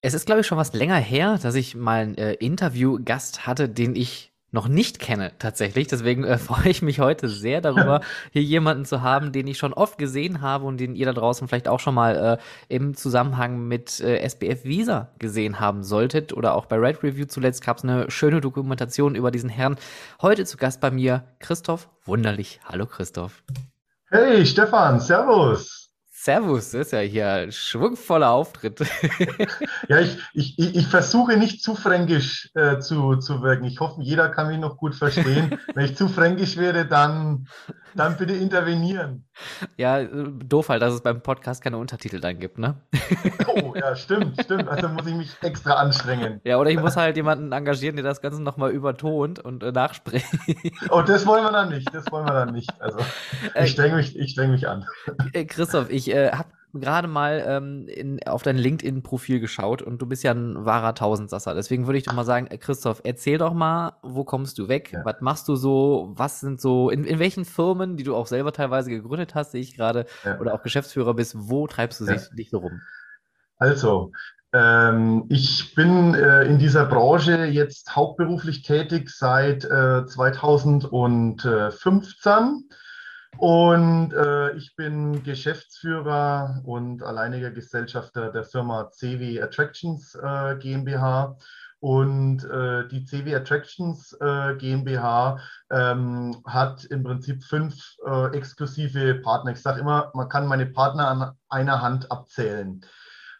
Es ist, glaube ich, schon was länger her, dass ich mal einen äh, Interviewgast hatte, den ich noch nicht kenne tatsächlich. Deswegen äh, freue ich mich heute sehr darüber, hier jemanden zu haben, den ich schon oft gesehen habe und den ihr da draußen vielleicht auch schon mal äh, im Zusammenhang mit äh, SBF Visa gesehen haben solltet. Oder auch bei Red Review zuletzt gab es eine schöne Dokumentation über diesen Herrn. Heute zu Gast bei mir Christoph Wunderlich. Hallo Christoph. Hey Stefan, Servus. Servus, das ist ja hier ein schwungvoller Auftritt. ja, ich, ich, ich versuche nicht zu fränkisch äh, zu, zu wirken. Ich hoffe, jeder kann mich noch gut verstehen. Wenn ich zu fränkisch wäre, dann, dann bitte intervenieren. Ja, doof halt, dass es beim Podcast keine Untertitel dann gibt, ne? oh, ja, stimmt, stimmt. Also muss ich mich extra anstrengen. Ja, oder ich muss halt jemanden engagieren, der das Ganze nochmal übertont und äh, nachspricht. oh, das wollen wir dann nicht. Das wollen wir dann nicht. Also ich äh, streng mich, ich streng mich an. Äh, Christoph, ich äh, habe gerade mal ähm, in, auf dein LinkedIn-Profil geschaut und du bist ja ein wahrer Tausendsasser. Deswegen würde ich doch mal sagen, äh, Christoph, erzähl doch mal, wo kommst du weg? Ja. Was machst du so? Was sind so, in, in welchen Firmen, die du auch selber teilweise gegründet hast, sehe ich gerade, ja. oder auch Geschäftsführer bist, wo treibst du ja. dich, dich so rum? Also, ähm, ich bin äh, in dieser Branche jetzt hauptberuflich tätig seit äh, 2015 und äh, ich bin Geschäftsführer und alleiniger Gesellschafter der Firma CW Attractions äh, GmbH. Und äh, die CW Attractions äh, GmbH ähm, hat im Prinzip fünf äh, exklusive Partner. Ich sage immer, man kann meine Partner an einer Hand abzählen.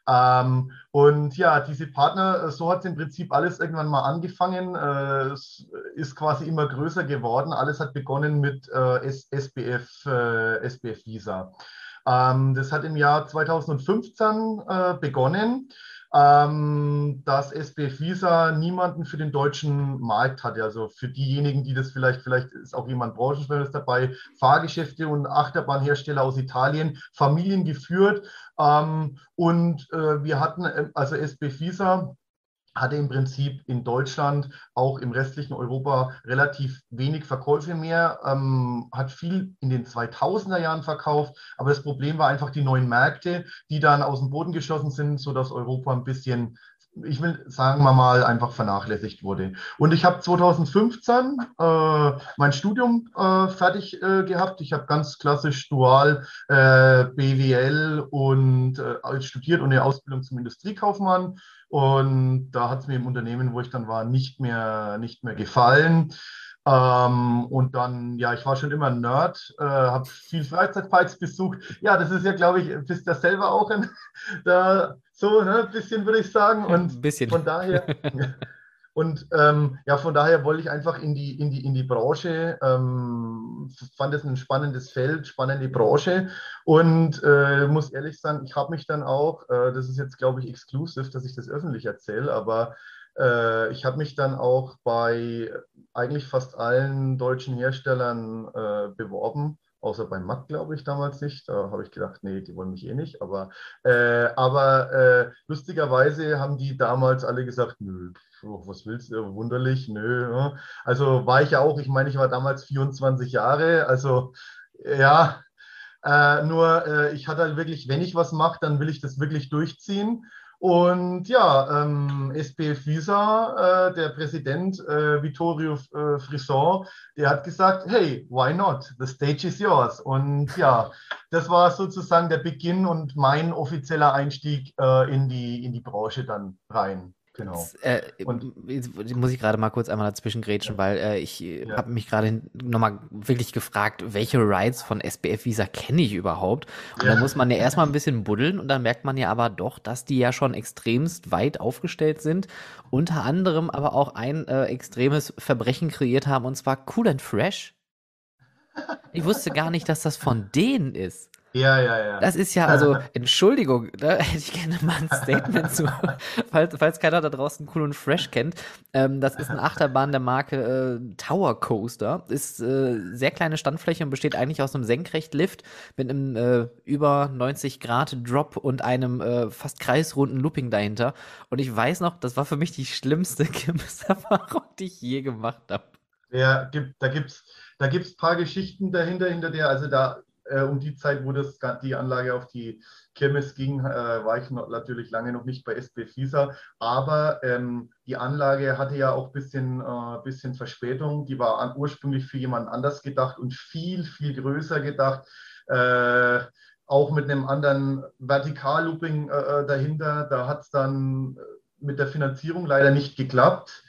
Ähm, und ja, diese Partner, äh, so hat es im Prinzip alles irgendwann mal angefangen. Äh, ist quasi immer größer geworden. Alles hat begonnen mit äh, SBF, äh, SBF Visa. Ähm, das hat im Jahr 2015 äh, begonnen ähm, dass SBF Visa niemanden für den deutschen Markt hat. Also für diejenigen, die das vielleicht, vielleicht ist auch jemand Branchenfremdes dabei, Fahrgeschäfte und Achterbahnhersteller aus Italien, Familien geführt. Ähm, und äh, wir hatten, äh, also SBF Visa hatte im Prinzip in Deutschland, auch im restlichen Europa, relativ wenig Verkäufe mehr, ähm, hat viel in den 2000er Jahren verkauft, aber das Problem war einfach die neuen Märkte, die dann aus dem Boden geschossen sind, sodass Europa ein bisschen ich will sagen wir mal, einfach vernachlässigt wurde. Und ich habe 2015 äh, mein Studium äh, fertig äh, gehabt. Ich habe ganz klassisch dual äh, BWL und äh, studiert und eine Ausbildung zum Industriekaufmann und da hat es mir im Unternehmen, wo ich dann war, nicht mehr, nicht mehr gefallen. Ähm, und dann, ja, ich war schon immer ein Nerd, äh, habe viel Freizeitparks besucht. Ja, das ist ja, glaube ich, bist ja selber auch ein, da, so, ne, ein bisschen würde ich sagen. Und ein bisschen. von daher, Und ähm, ja, von daher wollte ich einfach in die, in die, in die Branche, ähm, fand es ein spannendes Feld, spannende Branche und äh, muss ehrlich sagen, ich habe mich dann auch, äh, das ist jetzt glaube ich exklusiv, dass ich das öffentlich erzähle, aber äh, ich habe mich dann auch bei eigentlich fast allen deutschen Herstellern äh, beworben außer beim Mac, glaube ich, damals nicht. Da habe ich gedacht, nee, die wollen mich eh nicht. Aber, äh, aber äh, lustigerweise haben die damals alle gesagt, nö, was willst du, wunderlich, nö. Also war ich ja auch, ich meine, ich war damals 24 Jahre, also ja, äh, nur äh, ich hatte halt wirklich, wenn ich was mache, dann will ich das wirklich durchziehen. Und ja, ähm, SPF Visa, äh, der Präsident äh, Vittorio äh, Frisson, der hat gesagt, hey, why not? The stage is yours. Und ja, das war sozusagen der Beginn und mein offizieller Einstieg äh, in, die, in die Branche dann rein. Genau. Jetzt, äh, und jetzt muss ich gerade mal kurz einmal dazwischen grätschen, ja. weil äh, ich ja. habe mich gerade nochmal wirklich gefragt, welche Rides von SBF Visa kenne ich überhaupt? Und ja. da muss man ja erstmal ein bisschen buddeln und dann merkt man ja aber doch, dass die ja schon extremst weit aufgestellt sind, unter anderem aber auch ein äh, extremes Verbrechen kreiert haben und zwar Cool and Fresh. Ich wusste gar nicht, dass das von denen ist. Ja, ja, ja. Das ist ja, also, Entschuldigung, da hätte ich gerne mal ein Statement zu, falls, falls keiner da draußen Cool und Fresh kennt. Ähm, das ist eine Achterbahn der Marke äh, Tower Coaster. Ist äh, sehr kleine Standfläche und besteht eigentlich aus einem Senkrechtlift mit einem äh, über 90 Grad Drop und einem äh, fast kreisrunden Looping dahinter. Und ich weiß noch, das war für mich die schlimmste Kirmeserfahrung, die ich je gemacht habe. Ja, gibt, da gibt's da gibt's paar Geschichten dahinter, hinter der, also da äh, um die Zeit, wo das, die Anlage auf die Kirmes ging, äh, war ich noch, natürlich lange noch nicht bei SB Fieser. Aber ähm, die Anlage hatte ja auch ein bisschen, äh, bisschen Verspätung. Die war an, ursprünglich für jemand anders gedacht und viel, viel größer gedacht. Äh, auch mit einem anderen Vertikallooping äh, dahinter. Da hat es dann mit der Finanzierung leider nicht geklappt.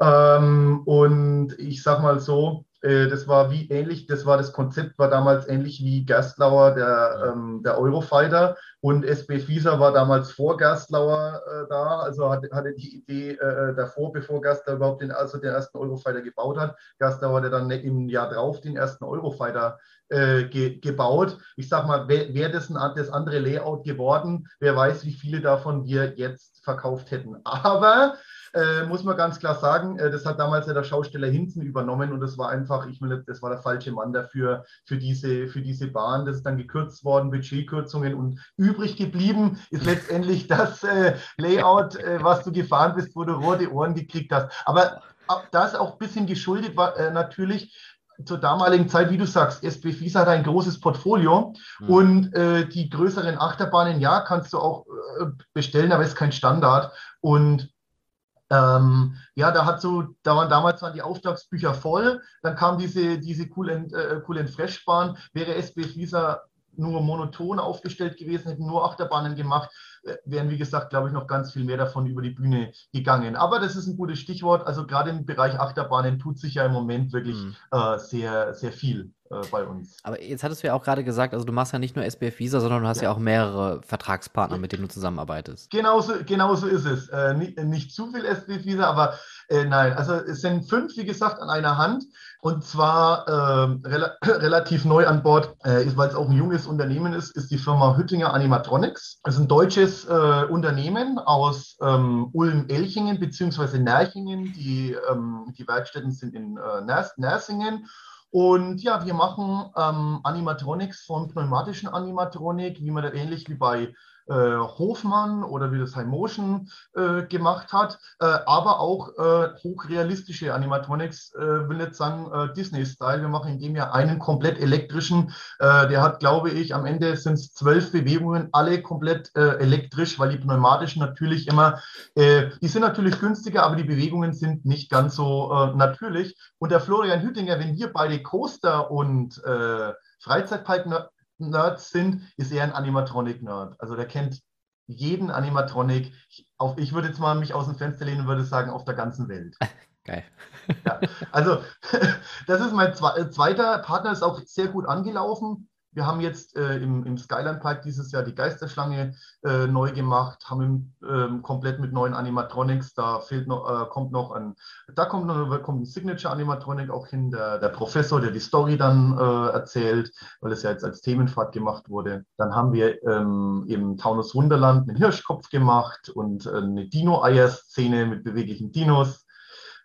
Ähm, und ich sage mal so, äh, das war wie ähnlich, das war das Konzept, war damals ähnlich wie Gerstlauer, der, ähm, der Eurofighter. Und SB Fieser war damals vor Gerstlauer äh, da, also hatte, hatte die Idee äh, davor, bevor Gerstlauer überhaupt den, also den ersten Eurofighter gebaut hat. Gerstlauer hat dann im Jahr drauf den ersten Eurofighter äh, ge, gebaut. Ich sag mal, wäre wär das ein, das andere Layout geworden, wer weiß, wie viele davon wir jetzt verkauft hätten. Aber äh, muss man ganz klar sagen. Äh, das hat damals ja der Schausteller Hinzen übernommen und das war einfach, ich will, das war der falsche Mann dafür, für diese, für diese Bahn. Das ist dann gekürzt worden, Budgetkürzungen und übrig geblieben ist letztendlich das äh, Layout, äh, was du gefahren bist, wo du rote Ohren gekriegt hast. Aber das auch ein bisschen geschuldet war äh, natürlich zur damaligen Zeit, wie du sagst, SB Fies hat ein großes Portfolio mhm. und äh, die größeren Achterbahnen, ja, kannst du auch äh, bestellen, aber ist kein Standard. Und ähm, ja, da hat so, da waren damals waren die Auftragsbücher voll, dann kam diese, diese Cool and, äh, cool and Fresh Bahn, wäre SB Fließer nur monoton aufgestellt gewesen, hätten nur Achterbahnen gemacht, äh, wären, wie gesagt, glaube ich, noch ganz viel mehr davon über die Bühne gegangen. Aber das ist ein gutes Stichwort. Also gerade im Bereich Achterbahnen tut sich ja im Moment wirklich mhm. äh, sehr, sehr viel äh, bei uns. Aber jetzt hattest du ja auch gerade gesagt, also du machst ja nicht nur SBF Visa, sondern du hast ja, ja auch mehrere Vertragspartner, mit denen du zusammenarbeitest. Genauso, genauso ist es. Äh, nicht, nicht, zu viel SBF Visa, aber äh, nein, also es sind fünf, wie gesagt, an einer Hand. Und zwar ähm, rela relativ neu an Bord, äh, weil es auch ein junges Unternehmen ist, ist die Firma Hüttinger Animatronics. Das ist ein deutsches äh, Unternehmen aus ähm, Ulm-Elchingen bzw. Nerchingen. Die, ähm, die Werkstätten sind in äh, Nersingen. Und ja, wir machen ähm, Animatronics von pneumatischen Animatronik, wie man da ähnlich wie bei äh, Hofmann oder wie das High Motion äh, gemacht hat, äh, aber auch äh, hochrealistische Animatronics, äh, will nicht sagen äh, Disney-Style. Wir machen in dem Jahr einen komplett elektrischen, der hat, glaube ich, am Ende sind es zwölf Bewegungen, alle komplett elektrisch, weil die pneumatischen natürlich immer, die sind natürlich günstiger, aber die Bewegungen sind nicht ganz so natürlich. Und der Florian Hüttinger, wenn wir beide Coaster und Freizeitpark Nerds sind, ist er ein Animatronic-Nerd. Also der kennt jeden Animatronic. Ich, auf, ich würde jetzt mal mich aus dem Fenster lehnen und würde sagen, auf der ganzen Welt. Geil. Ja, also, das ist mein zweiter Partner, ist auch sehr gut angelaufen. Wir haben jetzt äh, im, im Skyline Park dieses Jahr die Geisterschlange äh, neu gemacht, haben ähm, komplett mit neuen Animatronics. Da fehlt noch, äh, kommt noch ein, da kommt noch kommt ein Signature Animatronic auch hin, der, der Professor, der die Story dann äh, erzählt, weil es ja jetzt als Themenfahrt gemacht wurde. Dann haben wir ähm, im Taunus Wunderland einen Hirschkopf gemacht und äh, eine Dino-Eier-Szene mit beweglichen Dinos.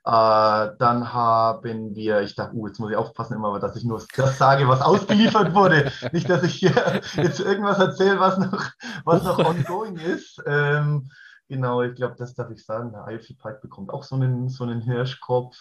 Äh, dann haben wir, ich dachte, uh, jetzt muss ich aufpassen immer, dass ich nur das sage, was ausgeliefert wurde. Nicht, dass ich hier jetzt irgendwas erzähle, was noch, was noch ongoing ist. Ähm, genau, ich glaube, das darf ich sagen. Der Eifel Park bekommt auch so einen, so einen Hirschkopf.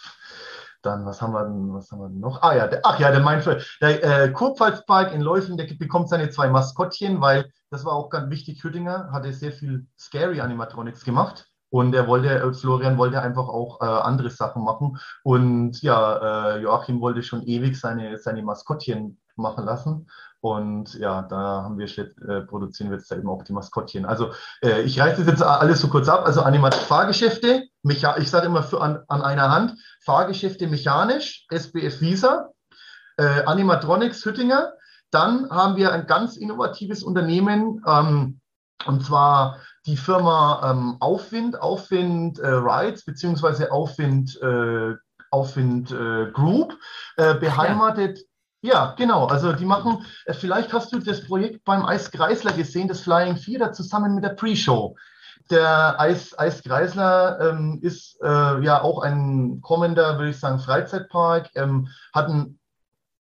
Dann, was haben wir denn, was haben wir denn noch? Ah ja, der, ach ja, der Mindful, der äh, Kurpfalzpark in Läufen, der bekommt seine zwei Maskottchen, weil das war auch ganz wichtig. Hüttinger hatte sehr viel Scary Animatronics gemacht. Und er wollte, äh, Florian wollte einfach auch äh, andere Sachen machen. Und ja, äh, Joachim wollte schon ewig seine, seine Maskottchen machen lassen. Und ja, da haben wir äh, produzieren wir jetzt eben auch die Maskottchen. Also äh, ich reiße das jetzt alles so kurz ab. Also Animat Fahrgeschäfte, Mecha ich sage immer für an, an einer Hand, Fahrgeschäfte mechanisch, SBF Visa, äh, Animatronics Hüttinger. Dann haben wir ein ganz innovatives Unternehmen, ähm, und zwar die Firma ähm, Aufwind, Aufwind äh, Rides beziehungsweise Aufwind, äh, Aufwind äh, Group äh, beheimatet. Ja. ja. genau. Also die machen, äh, vielleicht hast du das Projekt beim Eis Kreisler gesehen, das Flying Vierer zusammen mit der Pre-Show. Der Eis, Eis Kreisler ähm, ist äh, ja auch ein kommender, würde ich sagen, Freizeitpark, ähm, hat ein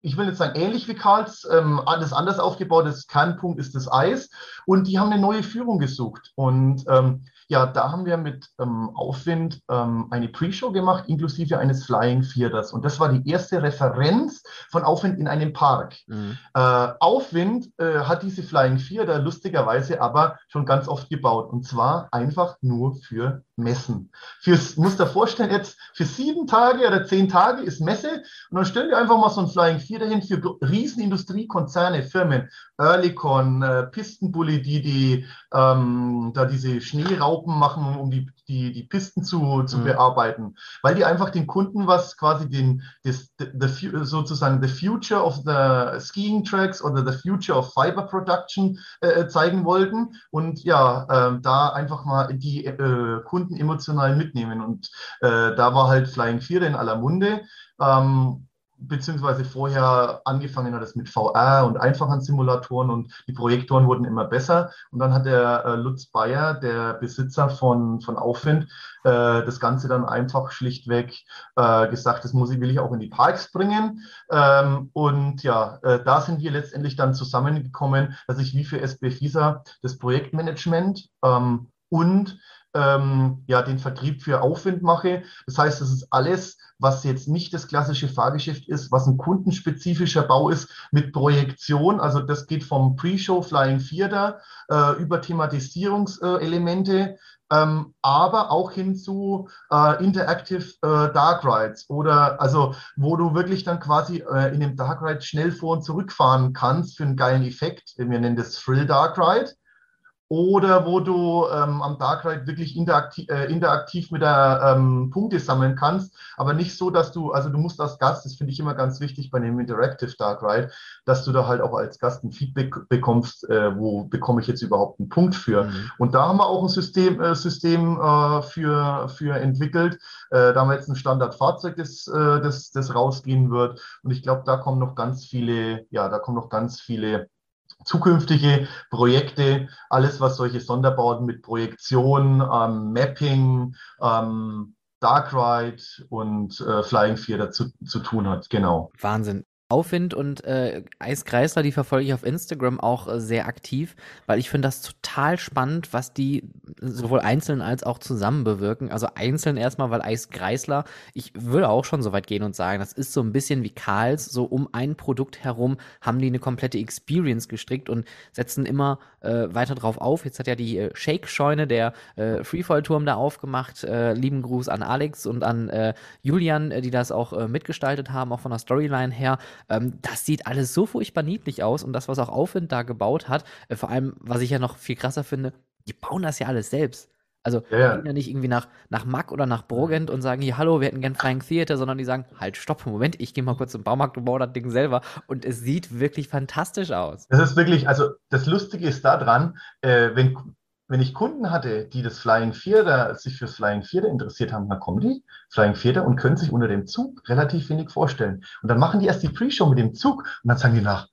ich will jetzt sagen, ähnlich wie Karls, ähm, alles anders aufgebaut. Das Kernpunkt ist das Eis. Und die haben eine neue Führung gesucht. Und ähm, ja, da haben wir mit ähm, Aufwind ähm, eine Pre-Show gemacht, inklusive eines Flying Theaters. Und das war die erste Referenz von Aufwind in einem Park. Mhm. Äh, Aufwind äh, hat diese Flying Theater lustigerweise aber schon ganz oft gebaut. Und zwar einfach nur für Messen. Fürs, musst dir vorstellen, jetzt für sieben Tage oder zehn Tage ist Messe. Und dann stellen wir einfach mal so ein Flying Theater hin für Riesenindustriekonzerne, Firmen, Earlycon, äh, Pistenbully, die, die ähm, da diese Schneeraupen Raupen machen, um die, die, die Pisten zu, zu mhm. bearbeiten, weil die einfach den Kunden was quasi den, das, the, sozusagen the future of the skiing tracks oder the future of fiber production äh, äh zeigen wollten und ja, äh, da einfach mal die äh, Kunden emotional mitnehmen und äh, da war halt Flying 4 in aller Munde. Ähm, beziehungsweise vorher angefangen hat es mit VR und einfachen Simulatoren und die Projektoren wurden immer besser. Und dann hat der äh, Lutz Bayer, der Besitzer von, von Aufwind, äh, das Ganze dann einfach schlichtweg äh, gesagt, das muss ich, will ich auch in die Parks bringen. Ähm, und ja, äh, da sind wir letztendlich dann zusammengekommen, dass ich wie für SB FISA das Projektmanagement ähm, und ähm, ja, den Vertrieb für Aufwind mache. Das heißt, das ist alles was jetzt nicht das klassische Fahrgeschäft ist, was ein kundenspezifischer Bau ist mit Projektion. Also das geht vom Pre-Show Flying Theater äh, über Thematisierungselemente, ähm, aber auch hin zu äh, Interactive äh, Dark Rides oder also wo du wirklich dann quasi äh, in dem Dark Ride schnell vor und zurückfahren kannst für einen geilen Effekt. Wir nennen das Thrill Dark Ride oder wo du ähm, am Dark Ride wirklich interaktiv, äh, interaktiv mit der ähm, Punkte sammeln kannst, aber nicht so, dass du, also du musst als Gast, das finde ich immer ganz wichtig bei einem Interactive Dark Ride, dass du da halt auch als Gast ein Feedback bekommst, äh, wo bekomme ich jetzt überhaupt einen Punkt für. Mhm. Und da haben wir auch ein System, äh, System äh, für, für entwickelt. Äh, da haben wir jetzt ein Standardfahrzeug, das, äh, das, das rausgehen wird. Und ich glaube, da kommen noch ganz viele, ja, da kommen noch ganz viele zukünftige Projekte, alles was solche Sonderbauten mit Projektion, ähm, Mapping, ähm, Dark Ride und äh, Flying Theater zu, zu tun hat. Genau. Wahnsinn. Aufwind und äh, Eiskreisler, die verfolge ich auf Instagram auch äh, sehr aktiv, weil ich finde das total spannend, was die sowohl einzeln als auch zusammen bewirken. Also einzeln erstmal, weil Eiskreisler, ich würde auch schon so weit gehen und sagen, das ist so ein bisschen wie Karls, so um ein Produkt herum haben die eine komplette Experience gestrickt und setzen immer äh, weiter drauf auf. Jetzt hat ja die äh, Shake-Scheune, der äh, Freefall-Turm da aufgemacht. Äh, lieben Gruß an Alex und an äh, Julian, äh, die das auch äh, mitgestaltet haben, auch von der Storyline her. Ähm, das sieht alles so furchtbar niedlich aus und das, was auch Aufwind da gebaut hat, äh, vor allem, was ich ja noch viel krasser finde, die bauen das ja alles selbst. Also ja, gehen ja nicht irgendwie nach, nach Mack oder nach Brogent und sagen, hier, hallo, wir hätten gern Flying Theater, sondern die sagen, halt, stopp, Moment, ich gehe mal kurz zum Baumarkt und baue das Ding selber. Und es sieht wirklich fantastisch aus. Das ist wirklich, also das Lustige ist daran, äh, wenn, wenn ich Kunden hatte, die das Flying Theater, sich fürs Flying Theater interessiert haben, dann kommen die Flying Theater und können sich unter dem Zug relativ wenig vorstellen. Und dann machen die erst die Pre-Show mit dem Zug und dann sagen die nach,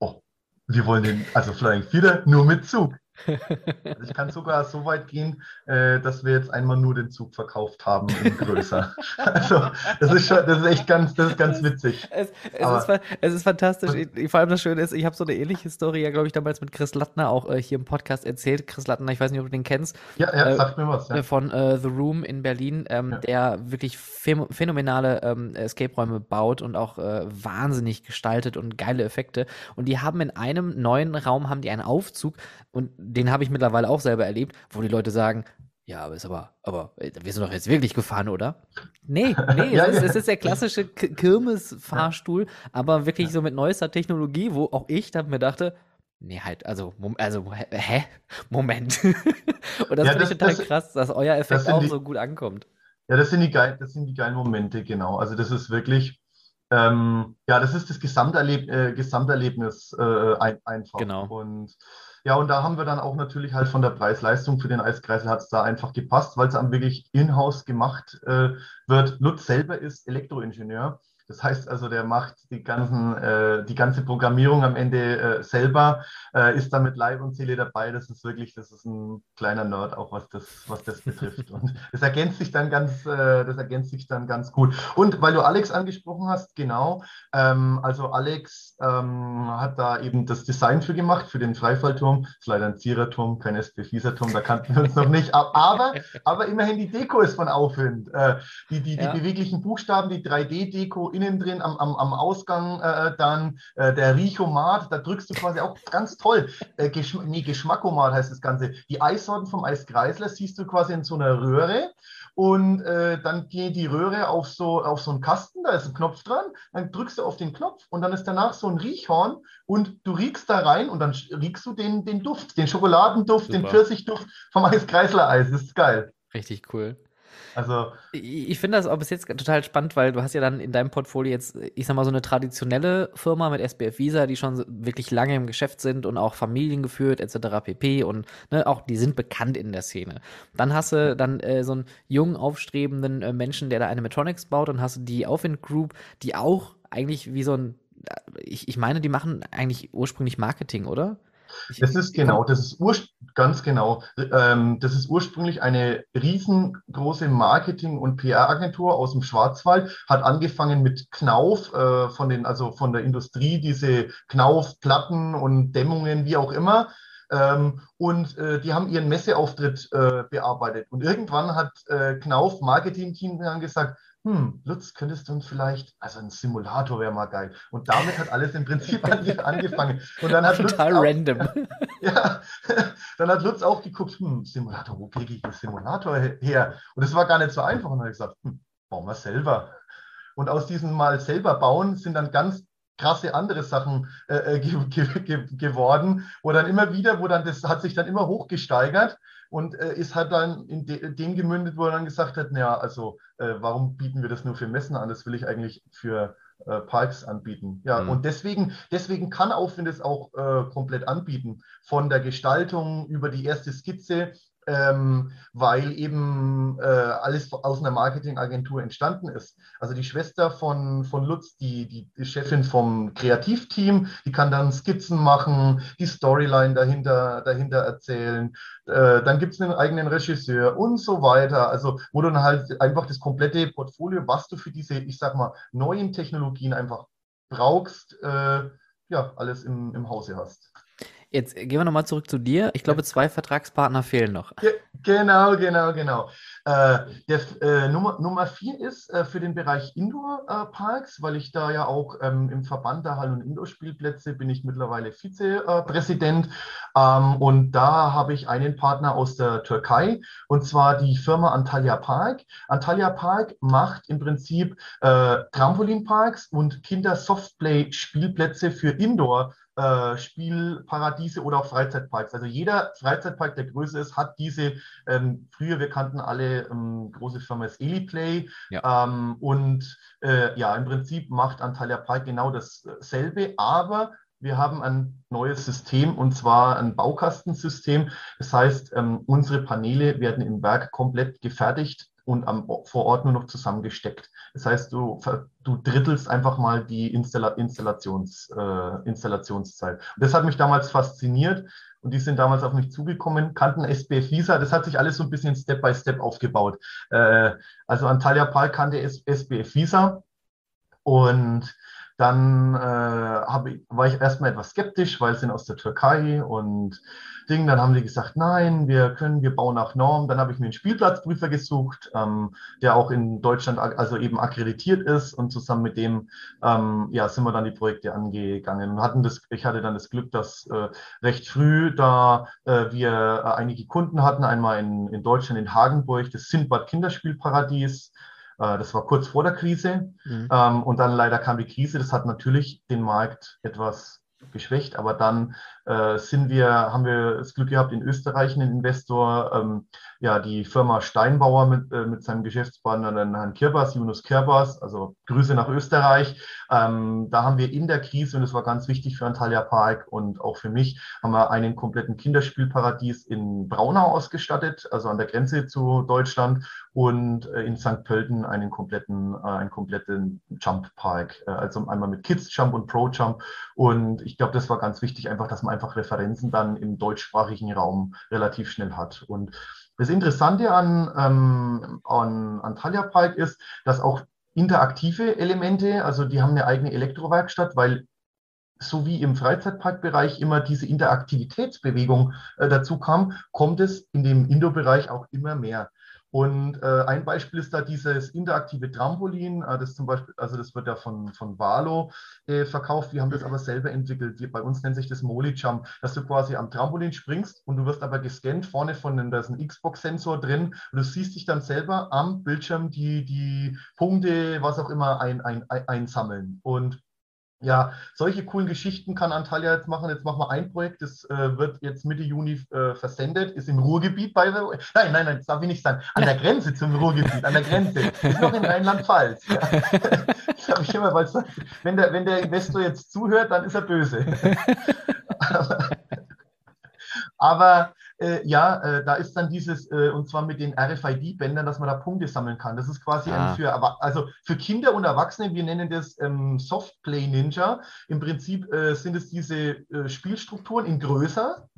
oh, wir wollen den, also Flying Theater nur mit Zug. Also ich kann sogar so weit gehen, äh, dass wir jetzt einmal nur den Zug verkauft haben in größer. also das ist schon, das ist echt ganz, das ist ganz witzig. Es, es, ist, es ist, fantastisch. Ich, vor allem das Schöne ist, ich habe so eine ähnliche Story ja, glaube ich, damals mit Chris Lattner auch äh, hier im Podcast erzählt. Chris Lattner, ich weiß nicht, ob du den kennst. Ja, ja, äh, sagt mir was. Ja. Von äh, The Room in Berlin, ähm, ja. der wirklich phänomenale ähm, Escape-Räume baut und auch äh, wahnsinnig gestaltet und geile Effekte. Und die haben in einem neuen Raum haben die einen Aufzug und den habe ich mittlerweile auch selber erlebt, wo die Leute sagen, ja, aber ist aber, aber äh, wir sind doch jetzt wirklich gefahren, oder? Nee, nee, ja, es, ist, ja. es, ist, der klassische Kirmes-Fahrstuhl, ja. aber wirklich so mit neuester Technologie, wo auch ich dann mir dachte, nee, halt, also, also hä? Moment. Und das finde ich total das, krass, dass euer Effekt auch die, so gut ankommt. Ja, das sind die geil, das sind die geilen Momente, genau. Also das ist wirklich, ähm, ja, das ist das Gesamterleb äh, Gesamterlebnis äh, ein, einfach. Genau. Und ja, und da haben wir dann auch natürlich halt von der Preis-Leistung für den Eiskreisel hat es da einfach gepasst, weil es dann wirklich in-house gemacht äh, wird. Lutz selber ist Elektroingenieur. Das heißt also, der macht die, ganzen, äh, die ganze Programmierung am Ende äh, selber, äh, ist damit Leib und Seele dabei. Das ist wirklich, das ist ein kleiner Nerd, auch was das, was das betrifft. Und das ergänzt sich dann ganz, äh, das ergänzt sich dann ganz gut. Und weil du Alex angesprochen hast, genau, ähm, also Alex ähm, hat da eben das Design für gemacht, für den Freifallturm. Das ist leider ein Ziererturm, kein SB-Fieserturm, da kannten wir uns noch nicht. Aber, aber immerhin die Deko ist von Aufwind. Äh, die, die, ja. die beweglichen Buchstaben, die 3D-Deko innen drin am, am, am Ausgang äh, dann, äh, der Richomat, da drückst du quasi auch ganz toll. Äh, Geschm nee, Geschmackomat heißt das Ganze. Die Eissorten vom Eiskreisler siehst du quasi in so einer Röhre und äh, dann geht die Röhre auf so, auf so einen Kasten, da ist ein Knopf dran, dann drückst du auf den Knopf und dann ist danach so ein Riechhorn und du riechst da rein und dann riechst du den, den Duft, den Schokoladenduft, Super. den Pfirsichduft vom Eiskreisler-Eis. Das ist geil. Richtig cool. Also. Ich, finde das auch bis jetzt total spannend, weil du hast ja dann in deinem Portfolio jetzt, ich sag mal, so eine traditionelle Firma mit SBF Visa, die schon wirklich lange im Geschäft sind und auch familiengeführt etc. pp. Und ne, auch die sind bekannt in der Szene. Dann hast du dann äh, so einen jungen, aufstrebenden äh, Menschen, der da eine Metronics baut, und hast du die Aufwind Group, die auch eigentlich wie so ein, äh, ich, ich meine, die machen eigentlich ursprünglich Marketing, oder? Das ist genau, das ist ganz genau. Ähm, das ist ursprünglich eine riesengroße Marketing- und PR-Agentur aus dem Schwarzwald, hat angefangen mit Knauf, äh, von den, also von der Industrie, diese Knauf-Platten und Dämmungen, wie auch immer. Ähm, und äh, die haben ihren Messeauftritt äh, bearbeitet. Und irgendwann hat äh, Knauf Marketing-Team dann gesagt, hm, Lutz, könntest du uns vielleicht, also ein Simulator wäre mal geil. Und damit hat alles im Prinzip angefangen. Und dann hat Total Lutz random. Auch, ja, dann hat Lutz auch geguckt, hm, Simulator, wo kriege ich den Simulator her? Und es war gar nicht so einfach. Und dann hat er gesagt, hm, bauen wir selber. Und aus diesem Mal selber bauen sind dann ganz krasse andere Sachen äh, äh ge ge geworden, wo dann immer wieder, wo dann das hat sich dann immer hochgesteigert und äh, ist halt dann in de dem gemündet, wo er dann gesagt hat, naja, also äh, warum bieten wir das nur für Messen an? Das will ich eigentlich für äh, Parks anbieten. Ja, mhm. und deswegen, deswegen kann Aufwind es auch äh, komplett anbieten. Von der Gestaltung über die erste Skizze ähm, weil eben äh, alles aus einer Marketingagentur entstanden ist. Also die Schwester von, von Lutz, die, die, Chefin vom Kreativteam, die kann dann Skizzen machen, die Storyline dahinter, dahinter erzählen. Äh, dann gibt es einen eigenen Regisseur und so weiter. Also wo du dann halt einfach das komplette Portfolio, was du für diese, ich sag mal, neuen Technologien einfach brauchst, äh, ja, alles im, im Hause hast. Jetzt gehen wir nochmal zurück zu dir. Ich glaube, zwei Vertragspartner fehlen noch. Ge genau, genau, genau. Äh, der, äh, Nummer, Nummer vier ist äh, für den Bereich Indoor-Parks, weil ich da ja auch ähm, im Verband der Hallen- und Indoor-Spielplätze bin ich mittlerweile Vizepräsident. Ähm, und da habe ich einen Partner aus der Türkei und zwar die Firma Antalya Park. Antalya Park macht im Prinzip äh, Trampolinparks und Kinder-Softplay-Spielplätze für Indoor- Spielparadiese oder auch Freizeitparks. Also jeder Freizeitpark, der größer ist, hat diese, ähm, früher, wir kannten alle ähm, große Firma ist Eliplay ja. ähm, und äh, ja, im Prinzip macht Antalya Park genau dasselbe, aber wir haben ein neues System und zwar ein Baukastensystem. Das heißt, ähm, unsere Paneele werden im Werk komplett gefertigt und am, vor Ort nur noch zusammengesteckt. Das heißt, du, du drittelst einfach mal die Installa Installations, äh, Installationszeit. Und das hat mich damals fasziniert und die sind damals auf mich zugekommen, kannten SBF Visa. Das hat sich alles so ein bisschen Step by Step aufgebaut. Äh, also Antalya Park kannte SBF Visa und dann äh, ich, war ich erstmal etwas skeptisch, weil sie sind aus der Türkei und Ding. Dann haben die gesagt, nein, wir können, wir bauen nach Norm. Dann habe ich mir einen Spielplatzprüfer gesucht, ähm, der auch in Deutschland also eben akkreditiert ist und zusammen mit dem ähm, ja, sind wir dann die Projekte angegangen und hatten das, ich hatte dann das Glück, dass äh, recht früh da äh, wir äh, einige Kunden hatten, einmal in, in Deutschland in Hagenburg, das Sindbad Kinderspielparadies, das war kurz vor der Krise. Mhm. Ähm, und dann leider kam die Krise. Das hat natürlich den Markt etwas geschwächt, aber dann äh, sind wir, haben wir das Glück gehabt, in Österreich einen Investor, ähm, ja, die Firma Steinbauer mit, äh, mit seinem Geschäftspartner, den Herrn Kirbas, Yunus Kirbas, also Grüße nach Österreich. Ähm, da haben wir in der Krise, und das war ganz wichtig für Antalya Park und auch für mich, haben wir einen kompletten Kinderspielparadies in Braunau ausgestattet, also an der Grenze zu Deutschland und äh, in St. Pölten einen kompletten, äh, einen kompletten Jump Park, äh, also einmal mit Kids Jump und Pro Jump. Und ich glaube, das war ganz wichtig, einfach, dass man einfach Referenzen dann im deutschsprachigen Raum relativ schnell hat. Und das Interessante an, ähm, an Antalya Park ist, dass auch interaktive Elemente, also die haben eine eigene Elektrowerkstatt, weil so wie im Freizeitparkbereich immer diese Interaktivitätsbewegung äh, dazu kam, kommt es in dem Indoor-Bereich auch immer mehr. Und äh, ein Beispiel ist da dieses interaktive Trampolin. Äh, das zum Beispiel, also das wird ja von, von Valo äh, verkauft. Wir haben das aber selber entwickelt. Wir, bei uns nennt sich das Moli Jump, dass du quasi am Trampolin springst und du wirst aber gescannt vorne von, da ist ein Xbox-Sensor drin und du siehst dich dann selber am Bildschirm die, die Punkte, was auch immer, ein, ein, ein, einsammeln. Und ja, solche coolen Geschichten kann Antalya jetzt machen. Jetzt machen wir ein Projekt, das äh, wird jetzt Mitte Juni äh, versendet, ist im Ruhrgebiet bei Nein, nein, nein, das darf ich nicht sagen. An der Grenze zum Ruhrgebiet, an der Grenze. Ist noch in Rheinland-Pfalz. Ja. Ich habe ich immer, weil wenn der, wenn der Investor jetzt zuhört, dann ist er böse. aber, aber äh, ja, äh, da ist dann dieses, äh, und zwar mit den RFID-Bändern, dass man da Punkte sammeln kann. Das ist quasi ah. für, also für Kinder und Erwachsene, wir nennen das ähm, Softplay Ninja. Im Prinzip äh, sind es diese äh, Spielstrukturen in größer.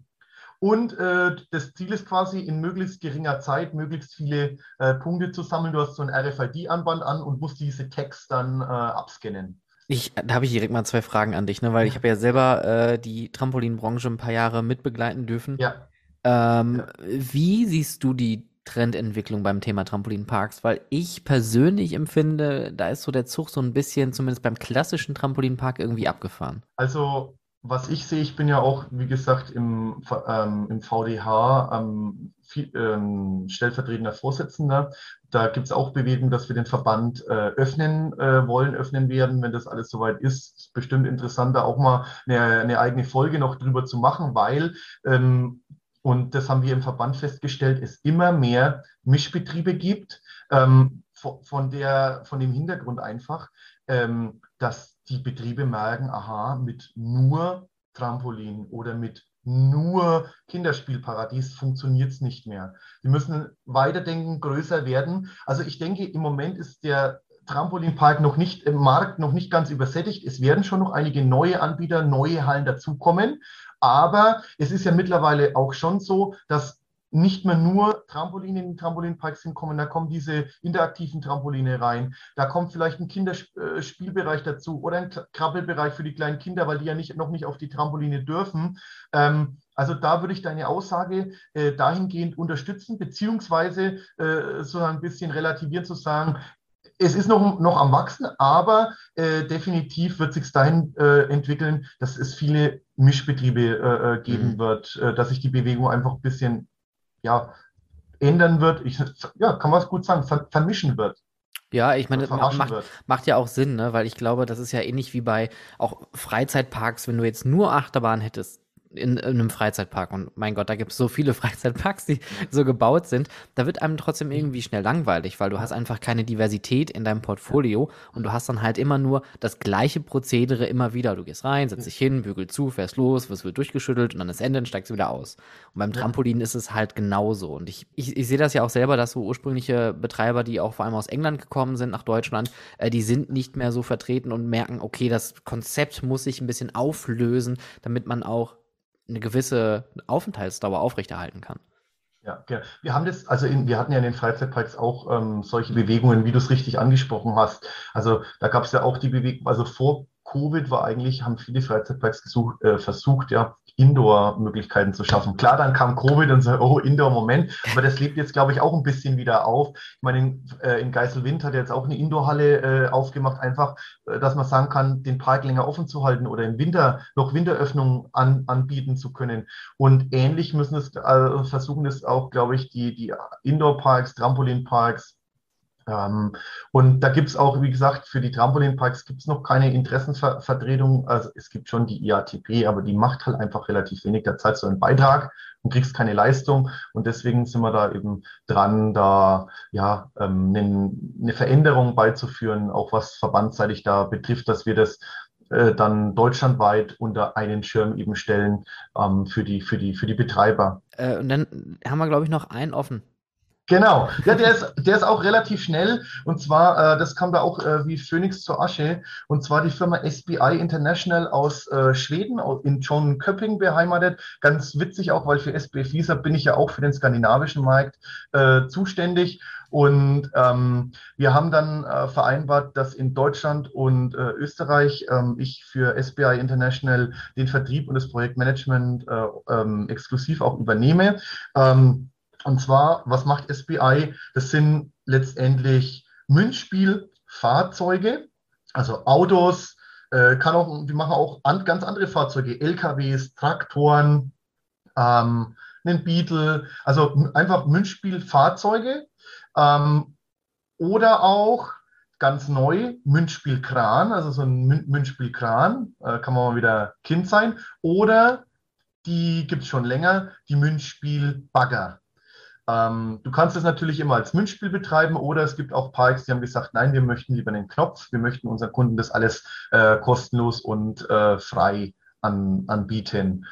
Und äh, das Ziel ist quasi, in möglichst geringer Zeit möglichst viele Punkte zu sammeln. Du hast so ein RFID-Anband an und musst diese Tags dann abscannen. Ich, da habe ich direkt mal zwei Fragen an dich, ne? weil ich habe ja selber äh, die Trampolinbranche ein paar Jahre mitbegleiten dürfen. Ja. Ähm, ja. Wie siehst du die Trendentwicklung beim Thema Trampolinparks? Weil ich persönlich empfinde, da ist so der Zug so ein bisschen, zumindest beim klassischen Trampolinpark, irgendwie abgefahren. Also, was ich sehe, ich bin ja auch, wie gesagt, im, ähm, im VDH ähm, viel, ähm, stellvertretender Vorsitzender. Da gibt es auch Bewegungen, dass wir den Verband äh, öffnen äh, wollen, öffnen werden, wenn das alles soweit ist. Ist bestimmt interessant, da auch mal eine, eine eigene Folge noch drüber zu machen, weil ähm, und das haben wir im Verband festgestellt, es immer mehr Mischbetriebe gibt, ähm, von, der, von dem Hintergrund einfach, ähm, dass die Betriebe merken, aha, mit nur Trampolin oder mit nur Kinderspielparadies funktioniert es nicht mehr. Die müssen weiterdenken, größer werden. Also ich denke, im Moment ist der Trampolinpark noch nicht im Markt noch nicht ganz übersättigt. Es werden schon noch einige neue Anbieter, neue Hallen dazukommen. Aber es ist ja mittlerweile auch schon so, dass nicht mehr nur Trampoline in den Trampolinparks hinkommen, da kommen diese interaktiven Trampoline rein, da kommt vielleicht ein Kinderspielbereich dazu oder ein Krabbelbereich für die kleinen Kinder, weil die ja nicht, noch nicht auf die Trampoline dürfen. Ähm, also da würde ich deine Aussage äh, dahingehend unterstützen, beziehungsweise äh, so ein bisschen relativieren zu sagen, es ist noch, noch am Wachsen, aber äh, definitiv wird sich dahin äh, entwickeln, dass es viele Mischbetriebe äh, äh, geben mhm. wird, äh, dass sich die Bewegung einfach ein bisschen ja, ändern wird. Ich, ja, kann man es gut sagen, ver vermischen wird. Ja, ich meine, das macht, macht, ja auch Sinn, ne? weil ich glaube, das ist ja ähnlich wie bei auch Freizeitparks, wenn du jetzt nur Achterbahn hättest, in, in, einem Freizeitpark. Und mein Gott, da gibt es so viele Freizeitparks, die so gebaut sind. Da wird einem trotzdem irgendwie schnell langweilig, weil du hast einfach keine Diversität in deinem Portfolio und du hast dann halt immer nur das gleiche Prozedere immer wieder. Du gehst rein, setzt dich hin, bügel zu, fährst los, wirst wird durchgeschüttelt und dann ist Ende und steigst du wieder aus. Und beim Trampolin ist es halt genauso. Und ich, ich, ich sehe das ja auch selber, dass so ursprüngliche Betreiber, die auch vor allem aus England gekommen sind nach Deutschland, äh, die sind nicht mehr so vertreten und merken, okay, das Konzept muss sich ein bisschen auflösen, damit man auch eine gewisse Aufenthaltsdauer aufrechterhalten kann. Ja, wir haben das, also in, wir hatten ja in den Freizeitparks auch ähm, solche Bewegungen, wie du es richtig angesprochen hast. Also da gab es ja auch die Bewegung, also vor Covid war eigentlich, haben viele Freizeitparks gesucht, äh, versucht, ja, Indoor-Möglichkeiten zu schaffen. Klar, dann kam Covid und so, oh, Indoor-Moment, aber das lebt jetzt, glaube ich, auch ein bisschen wieder auf. Ich meine, in, äh, in Geiselwind hat jetzt auch eine Indoor-Halle äh, aufgemacht, einfach, äh, dass man sagen kann, den Park länger offen zu halten oder im Winter noch Winteröffnungen an, anbieten zu können. Und ähnlich müssen es, äh, versuchen es auch, glaube ich, die, die Indoor-Parks, Trampolin-Parks, Ähm, und da gibt es auch, wie gesagt, für die Trampolinparks gibt es noch keine Interessenvertretung. Also es gibt schon die IATP, aber die macht halt einfach relativ wenig. Da zahlst du einen Beitrag und kriegst keine Leistung. Und deswegen sind wir da eben dran, da ja ähm, eine, eine Veränderung beizuführen, auch was verbandseitig da betrifft, dass wir das äh, dann deutschlandweit unter einen Schirm eben stellen ähm, für, die, für, die, für die Betreiber. Äh, und dann haben wir, glaube ich, noch einen offen. Genau, ja, der ist, der ist auch relativ schnell und zwar, äh, das kam da auch äh, wie Phoenix zur Asche und zwar die Firma SBI International aus äh, Schweden, in John Köpping beheimatet. Ganz witzig auch, weil für SB Visa bin ich ja auch für den skandinavischen Markt äh, zuständig und ähm, wir haben dann äh, vereinbart, dass in Deutschland und äh, Österreich ähm, ich für SBI International den Vertrieb und das Projektmanagement äh, ähm, exklusiv auch übernehme. Ähm, und zwar, was macht SBI? Das sind letztendlich Münzspielfahrzeuge, also Autos, äh, kann auch, die machen auch an, ganz andere Fahrzeuge, LKWs, Traktoren, ähm, einen Beetle, also einfach Münzspielfahrzeuge ähm, oder auch ganz neu Münzspielkran, also so ein Münzspielkran, äh, kann man mal wieder Kind sein, oder die gibt es schon länger, die Münzspielbagger. Ähm, du kannst es natürlich immer als Münzspiel betreiben oder es gibt auch Parks, die haben gesagt, nein, wir möchten lieber den Knopf, wir möchten unseren Kunden das alles äh, kostenlos und äh, frei an, anbieten.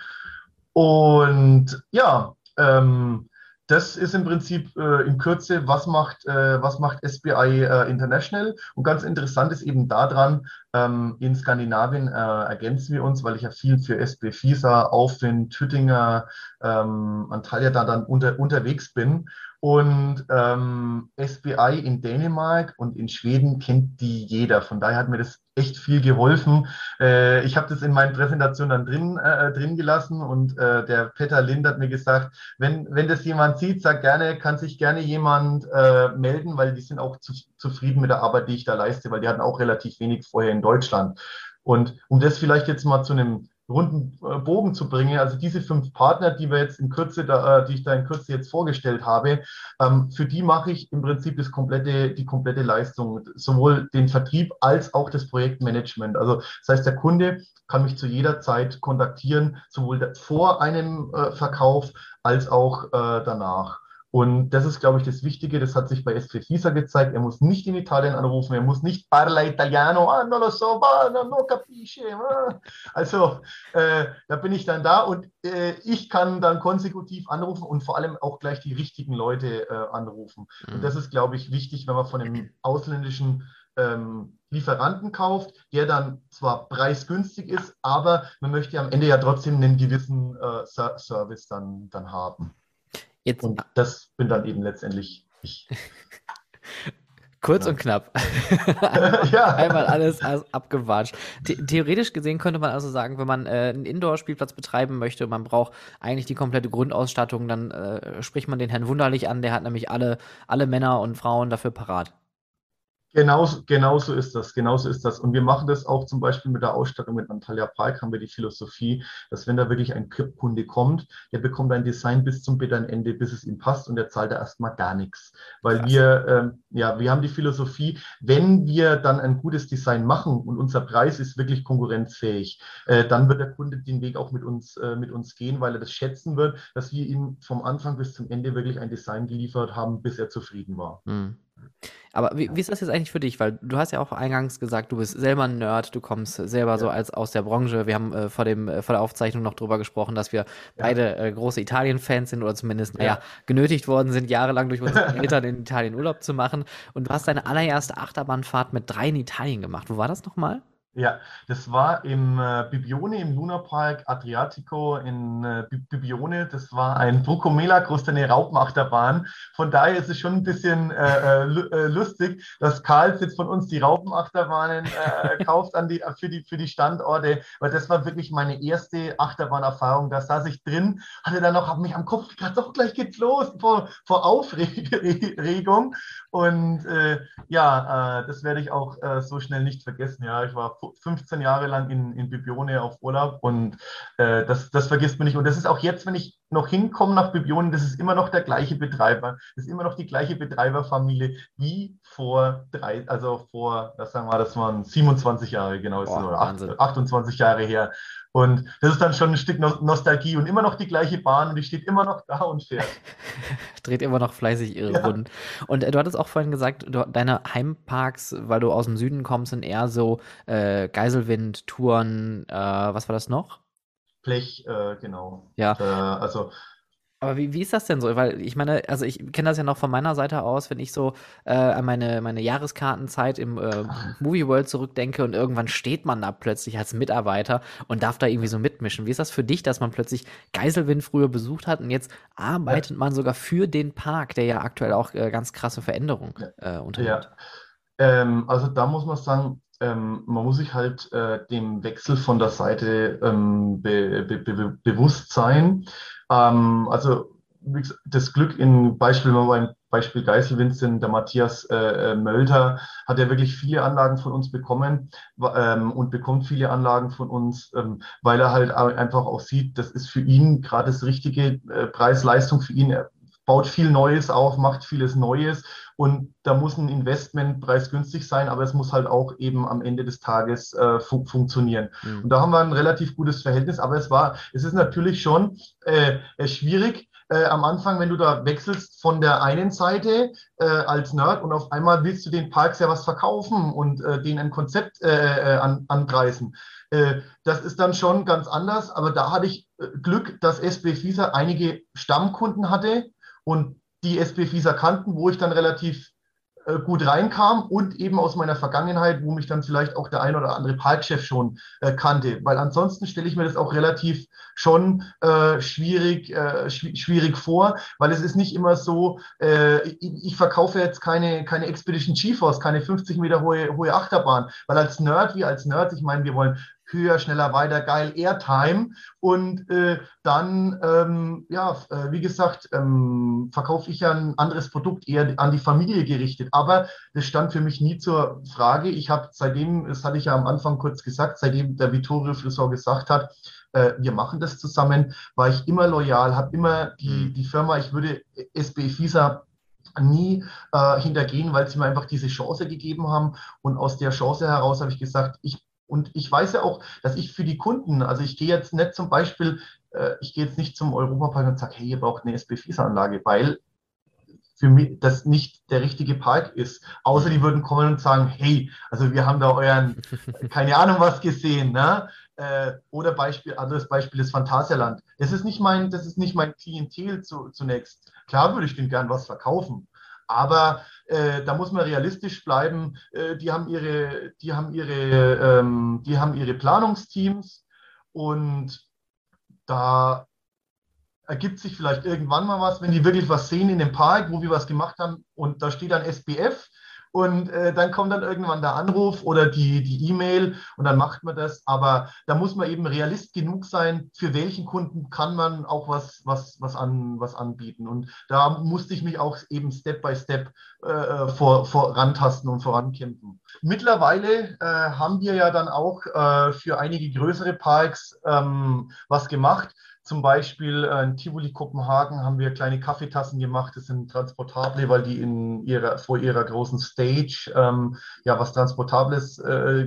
Und ja, ähm, das ist im Prinzip äh, in Kürze, was macht, äh, was macht SBI äh, International. Und ganz interessant ist eben daran, ähm, in Skandinavien äh, ergänzen wir uns, weil ich ja viel für SB FISA, Aufwind, Tüttinger, ähm, Antalya da dann unter, unterwegs bin. Und ähm, SBI in Dänemark und in Schweden kennt die jeder. Von daher hat mir das echt viel geholfen. Äh, ich habe das in meinen Präsentationen dann drin, äh, drin gelassen und äh, der Peter Lind hat mir gesagt, wenn, wenn das jemand sieht, sag gerne, kann sich gerne jemand äh, melden, weil die sind auch zu, zufrieden mit der Arbeit, die ich da leiste, weil die hatten auch relativ wenig vorher in Deutschland. Und um das vielleicht jetzt mal zu einem runden äh, Bogen zu bringen. Also diese fünf Partner, die wir jetzt in Kürze, da, äh, die ich da in Kürze jetzt vorgestellt habe, ähm, für die mache ich im Prinzip das komplette, die komplette Leistung, sowohl den Vertrieb als auch das Projektmanagement. Also das heißt, der Kunde kann mich zu jeder Zeit kontaktieren, sowohl vor einem äh, Verkauf als auch danach. Und das ist, glaube ich, das Wichtige. Das hat sich bei SV Fisa gezeigt. Er muss nicht in Italien anrufen. Er muss nicht parla italiano. Ah, non lo so, no, no capisce. Ah. Also, äh, da bin ich dann da und äh, ich kann dann konsekutiv anrufen und vor allem auch gleich die richtigen Leute äh, anrufen. Mhm. Und das ist, glaube ich, wichtig, wenn man von einem ausländischen ähm, Lieferanten kauft, der dann zwar preisgünstig ist, aber man möchte am Ende ja trotzdem einen gewissen äh, Service dann, dann haben. Jetzt, und das bin dann eben letztendlich ich. Kurz ja. und knapp. ja. Einmal alles, abgewatscht. The theoretisch gesehen könnte man also sagen, wenn man äh, einen Indoor-Spielplatz betreiben möchte, man braucht eigentlich die komplette Grundausstattung, dann äh, spricht man den Herrn Wunderlich an, der hat nämlich alle, alle Männer und Frauen dafür parat. Genau, genau so ist das, genau so ist das. Und wir machen das auch zum Beispiel mit der Ausstattung mit Antalya Park, haben wir die Philosophie, dass wenn da wirklich ein Kunde kommt, der bekommt ein Design bis zum bitteren Ende, bis es ihm passt und der zahlt da erstmal gar nichts. Weil Krass. wir, ähm, ja, wir haben die Philosophie, wenn wir dann ein gutes Design machen und unser Preis ist wirklich konkurrenzfähig, äh, dann wird der Kunde den Weg auch mit uns, äh, mit uns gehen, weil er das schätzen wird, dass wir ihm vom Anfang bis zum Ende wirklich ein Design geliefert haben, bis er zufrieden war. Mhm. Aber wie, wie, ist das jetzt eigentlich für dich? Weil du hast ja auch eingangs gesagt, du bist selber ein Nerd, du kommst selber ja. so als aus der Branche. Wir haben äh, vor, dem, äh, vor der Aufzeichnung noch drüber gesprochen, dass wir ja. beide äh, große Italien-Fans sind oder zumindest, naja, ja. genötigt worden sind, jahrelang durch unsere Eltern in Italien Urlaub zu machen. Und du hast deine allererste Achterbahnfahrt mit drei in Italien gemacht. Wo war das nochmal? Ja, das war im äh, Bibione, im Lunapark Adriatico in äh, Bibione. Das war ein Brucomela-Groß, eine Raupenachterbahn. Von daher ist es schon ein bisschen äh, äh, äh lustig, dass Karl jetzt von uns die Raupenachterbahnen äh, kauft an die, für, die, für die Standorte. Weil das war wirklich meine erste Achterbahnerfahrung. Da saß ich drin, hatte dann noch, hab mich am Kopf gerade doch gleich geht's los vor, vor Aufregung. Und ja, das werde ich auch so schnell nicht vergessen. Ja, ich war 15 Jahre lang in, in Bibione auf Urlaub und äh, das, das vergisst man nicht. Und das ist auch jetzt, wenn ich noch hinkomme nach Bibione, das ist immer noch der gleiche Betreiber, das ist immer noch die gleiche Betreiberfamilie wie vor drei, also vor, das sagen wir, das waren 27 Jahre genau, Boah, oder 8, 28 Jahre her. Und das ist dann schon ein Stück Nostalgie und immer noch die gleiche Bahn und die steht immer noch da und fährt. Dreht immer noch fleißig ihre ja. Runden. Und äh, du hattest auch vorhin gesagt, du, deine Heimparks, weil du aus dem Süden kommst, sind eher so äh, Geiselwind, Touren, äh, was war das noch? Blech, äh, genau. Ja. Äh, also aber wie, wie ist das denn so? Weil ich meine, also ich kenne das ja noch von meiner Seite aus, wenn ich so äh, an meine, meine Jahreskartenzeit im äh, Movie World zurückdenke und irgendwann steht man da plötzlich als Mitarbeiter und darf da irgendwie so mitmischen. Wie ist das für dich, dass man plötzlich Geiselwind früher besucht hat und jetzt arbeitet ja. man sogar für den Park, der ja aktuell auch äh, ganz krasse Veränderungen äh, unternimmt? Ja. Ähm, also da muss man sagen, ähm, man muss sich halt äh, dem Wechsel von der Seite ähm, be, be, be, bewusst sein. Ähm, also das Glück in Beispiel, beim Beispiel Geiselwind sind, der Matthias äh, äh, Mölter hat ja wirklich viele Anlagen von uns bekommen ähm, und bekommt viele Anlagen von uns, ähm, weil er halt einfach auch sieht, das ist für ihn gerade das richtige äh, Preis-Leistung für ihn. Er baut viel Neues auf, macht vieles Neues und da muss ein Investment preisgünstig sein, aber es muss halt auch eben am Ende des Tages äh, fu funktionieren. Mhm. Und da haben wir ein relativ gutes Verhältnis, aber es war, es ist natürlich schon äh, äh, schwierig, äh, am Anfang, wenn du da wechselst von der einen Seite äh, als Nerd und auf einmal willst du den Parks ja was verkaufen und äh, denen ein Konzept äh, äh an, anpreisen. Das ist dann schon ganz anders, aber da hatte ich Glück, dass SB Visa einige Stammkunden hatte und die SB Visa kannten, wo ich dann relativ äh, gut reinkam und eben aus meiner Vergangenheit, wo mich dann vielleicht auch der ein oder andere Parkchef schon äh, kannte. Weil ansonsten stelle ich mir das auch relativ schon äh, schwierig, äh, schw schwierig vor, weil es ist nicht immer so, äh, ich, ich, verkaufe jetzt keine, keine Expedition GeForce, keine 50 Meter hohe, hohe Achterbahn, weil als Nerd, wie als Nerd, ich meine, wir wollen höher, schneller, weiter, geil, Airtime. Und äh, dann, ähm, ja, äh, wie gesagt, ähm, verkaufe ich ja ein anderes Produkt eher an die Familie gerichtet. Aber das stand für mich nie zur Frage. Ich habe seitdem, das hatte ich ja am Anfang kurz gesagt, seitdem der Vittorio Frisor gesagt hat, äh, wir machen das zusammen, war ich immer loyal, habe immer die, mhm. die Firma, ich würde SB FISA nie äh, hintergehen, weil sie mir einfach diese Chance gegeben haben. Und aus der Chance heraus habe ich gesagt, ich und ich weiß ja auch, dass ich für die Kunden, also ich gehe jetzt nicht zum Beispiel, äh, ich gehe jetzt nicht zum Europapark und sage, hey, ihr braucht eine SB-FISA-Anlage, weil für mich das nicht der richtige Park ist. Außer die würden kommen und sagen, hey, also wir haben da euren, keine Ahnung was gesehen, ne? Äh, oder Beispiel, anderes Beispiel ist Phantasialand. Das ist nicht mein, das ist nicht mein Klientel zu, zunächst. Klar würde ich denen gern was verkaufen. Aber äh, da muss man realistisch bleiben. Äh, die haben ihre, die haben ihre, ähm, die haben ihre Planungsteams und da ergibt sich vielleicht irgendwann mal was, wenn die wirklich was sehen in dem Park, wo wir was gemacht haben und da steht dann SBF und äh, dann kommt dann irgendwann der Anruf oder die die E-Mail und dann macht man das. Aber da muss man eben realist genug sein, für welchen Kunden kann man auch was, was, was, an, was anbieten. Und da musste ich mich auch eben Step by Step äh, vor, vorantasten und vorankämpfen. Mittlerweile äh, haben wir ja dann auch äh, für einige größere Parks ähm, was gemacht. Zum Beispiel äh, in Tivoli Kopenhagen haben wir kleine Kaffeetassen gemacht. Das sind transportable, weil die in ihrer, vor ihrer großen Stage ähm, ja was Transportables äh,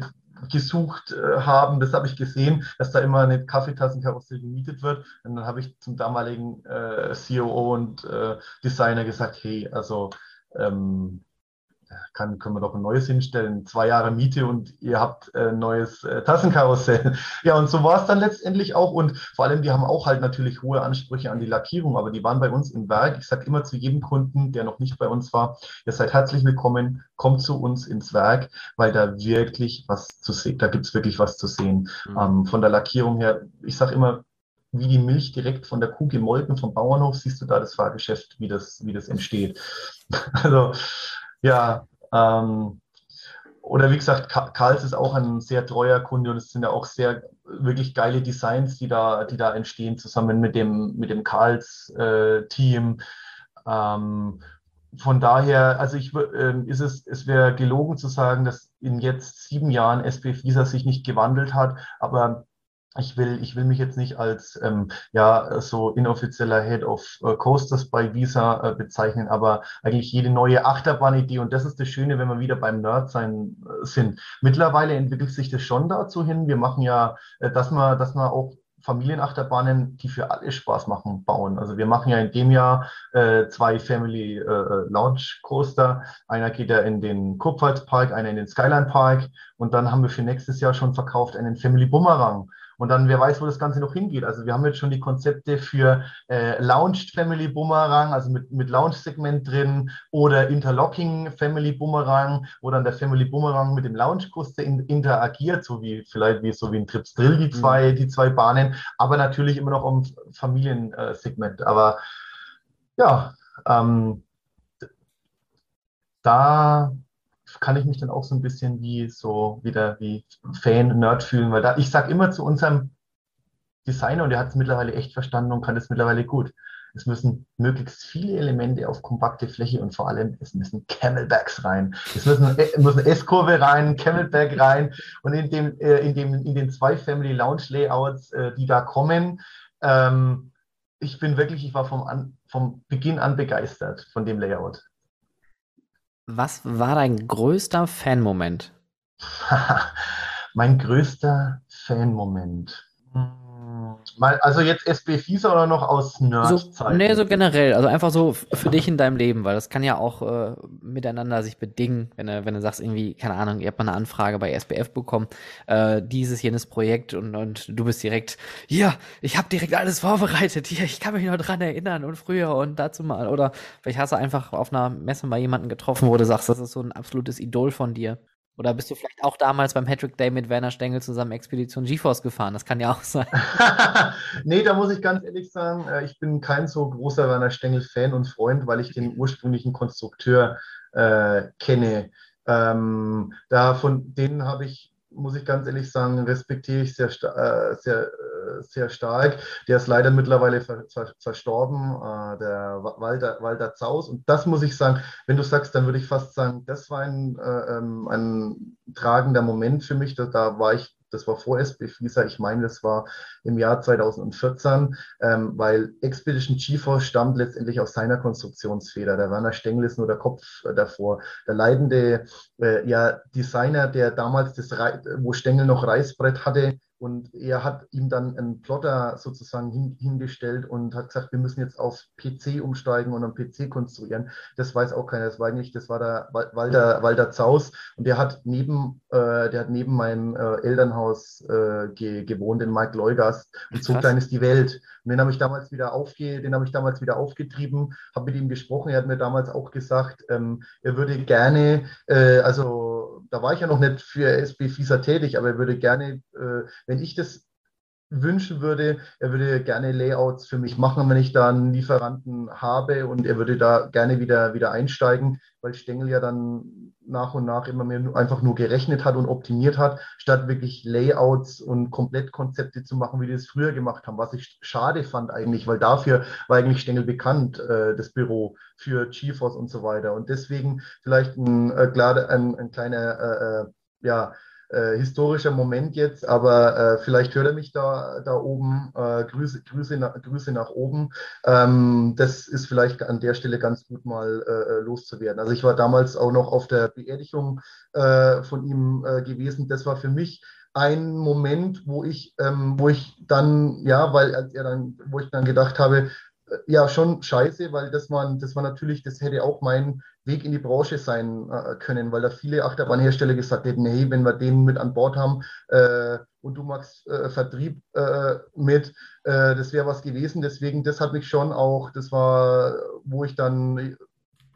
gesucht äh, haben. Das habe ich gesehen, dass da immer eine Kaffeetassenkarussell gemietet wird. Und dann habe ich zum damaligen äh, COO und äh, Designer gesagt, hey, also ähm, kann, können wir doch ein neues hinstellen, zwei Jahre Miete und ihr habt ein äh, neues äh, Tassenkarussell. Ja, und so war es dann letztendlich auch. Und vor allem, die haben auch halt natürlich hohe Ansprüche an die Lackierung, aber die waren bei uns im Werk. Ich sage immer zu jedem Kunden, der noch nicht bei uns war, ihr seid herzlich willkommen, kommt zu uns ins Werk, weil da wirklich was zu sehen, da gibt es wirklich was zu sehen. Mhm. Ähm, von der Lackierung her, ich sage immer, wie die Milch direkt von der Kuh gemolken vom Bauernhof, siehst du da das Fahrgeschäft, wie das, wie das entsteht. Also ja, ähm, oder wie gesagt, Karls ist auch ein sehr treuer Kunde und es sind ja auch sehr wirklich geile Designs, die da, die da entstehen, zusammen mit dem, mit dem Karls-Team. Äh, ähm, von daher, also ich äh, ist es, es wäre gelogen zu sagen, dass in jetzt sieben Jahren SPF Visa sich nicht gewandelt hat, aber ich will, ich will mich jetzt nicht als ähm, ja so inoffizieller Head of äh, Coasters bei Visa äh, bezeichnen, aber eigentlich jede neue Achterbahnidee und das ist das Schöne, wenn wir wieder beim Nerd sein äh, sind. Mittlerweile entwickelt sich das schon dazu hin. Wir machen ja, äh, dass man, dass man auch Familienachterbahnen, die für alle Spaß machen, bauen. Also wir machen ja in dem Jahr äh, zwei Family äh, Launch Coaster. Einer geht ja in den Kurpfalz Park, einer in den Skyline Park. Und dann haben wir für nächstes Jahr schon verkauft einen Family Bumerang. Und dann, wer weiß, wo das Ganze noch hingeht. Also wir haben jetzt schon die Konzepte für äh, Launched Family Boomerang, also mit, mit Launch-Segment drin, oder Interlocking Family Boomerang, wo dann der Family Boomerang mit dem Launch-Kurs in, interagiert, so wie vielleicht wie so wie ein Trips Drill, die zwei, mhm. die zwei Bahnen, aber natürlich immer noch um Familiensegment. Aber ja, ähm, da kann ich mich dann auch so ein bisschen wie so wieder wie Fan, Nerd fühlen, weil da ich sage immer zu unserem Designer und der hat es mittlerweile echt verstanden und kann es mittlerweile gut. Es müssen möglichst viele Elemente auf kompakte Fläche und vor allem es müssen Camelbacks rein. Es müssen, äh, müssen S-Kurve rein, Camelback rein und in dem, äh, in dem, in den zwei Family Lounge Layouts, äh, die da kommen, ähm, ich bin wirklich, ich war vom, an, vom Beginn an begeistert von dem Layout. Was war dein größter Fan-Moment? mein größter Fan-Moment. Mal, also jetzt SB Fieser oder noch aus Nerd-Zeiten? So, nee, so generell. Also einfach so für dich in deinem Leben, weil das kann ja auch äh, miteinander sich bedingen, wenn du, wenn du sagst, irgendwie, keine Ahnung, ihr habt mal eine Anfrage bei SBF bekommen, äh, dieses, jenes Projekt und, und du bist direkt, ja, ich habe direkt alles vorbereitet, hier, ich kann mich noch dran erinnern und früher und dazu mal. Oder vielleicht hast du einfach auf einer Messe mal jemanden getroffen, wo du sagst, das ist so ein absolutes Idol von dir. Oder bist du vielleicht auch damals beim Hattrick Day mit Werner Stengel zusammen Expedition GeForce gefahren? Das kann ja auch sein. nee, da muss ich ganz ehrlich sagen, äh, ich bin kein so großer Werner Stengel-Fan und Freund, weil ich den ursprünglichen Konstrukteur äh, kenne. Ähm, da von denen habe ich muss ich ganz ehrlich sagen, respektiere ich sehr, äh, sehr, äh, sehr stark. Der ist leider mittlerweile ver, ver, verstorben, äh, der Walter, Walter Zaus. Und das muss ich sagen, wenn du sagst, dann würde ich fast sagen, das war ein, äh, ähm, ein tragender Moment für mich. Da, da war ich das war vor SB Visa, ich meine, das war im Jahr 2014, ähm, weil Expedition GeForce stammt letztendlich aus seiner Konstruktionsfeder. Der Werner Stengel ist nur der Kopf äh, davor. Der leidende äh, ja, Designer, der damals das, wo Stengel noch Reißbrett hatte, und er hat ihm dann einen Plotter sozusagen hin, hingestellt und hat gesagt, wir müssen jetzt auf PC umsteigen und einen PC konstruieren. Das weiß auch keiner. Das war eigentlich, das war der Walter, Walter Zaus und der hat neben, äh, der hat neben meinem äh, Elternhaus äh, ge, gewohnt in Mike Leugast. Und so klein ist die Welt. Und den habe ich damals wieder aufge, den habe ich damals wieder aufgetrieben, habe mit ihm gesprochen. Er hat mir damals auch gesagt, ähm, er würde gerne, äh, also da war ich ja noch nicht für SB FISA tätig, aber er würde gerne, äh, wenn ich das wünschen würde, er würde gerne Layouts für mich machen, wenn ich da einen Lieferanten habe und er würde da gerne wieder, wieder einsteigen, weil Stengel ja dann nach und nach immer mehr einfach nur gerechnet hat und optimiert hat, statt wirklich Layouts und Komplettkonzepte zu machen, wie die es früher gemacht haben, was ich schade fand eigentlich, weil dafür war eigentlich Stengel bekannt, äh, das Büro für GeForce und so weiter. Und deswegen vielleicht ein, äh, klar, ein, ein kleiner äh, äh ja, äh, historischer Moment jetzt, aber äh, vielleicht hört er mich da, da oben. Äh, Grüße, Grüße, nach, Grüße nach oben. Ähm, das ist vielleicht an der Stelle ganz gut mal äh, äh, loszuwerden. Also ich war damals auch noch auf der Beerdigung äh, von ihm gewesen. Das war für mich ein Moment, wo ich, ähm, wo ich dann, ja, weil er dann, wo ich dann gedacht habe, ja, schon scheiße, weil das war, das war natürlich, das hätte auch mein Weg in die Branche sein äh, können, weil da viele Achterbahnhersteller gesagt hätten, hey, wenn wir den mit an Bord haben äh, und du machst äh, Vertrieb äh, mit, äh, das wäre was gewesen. Deswegen, das hat mich schon auch, das war, wo ich dann,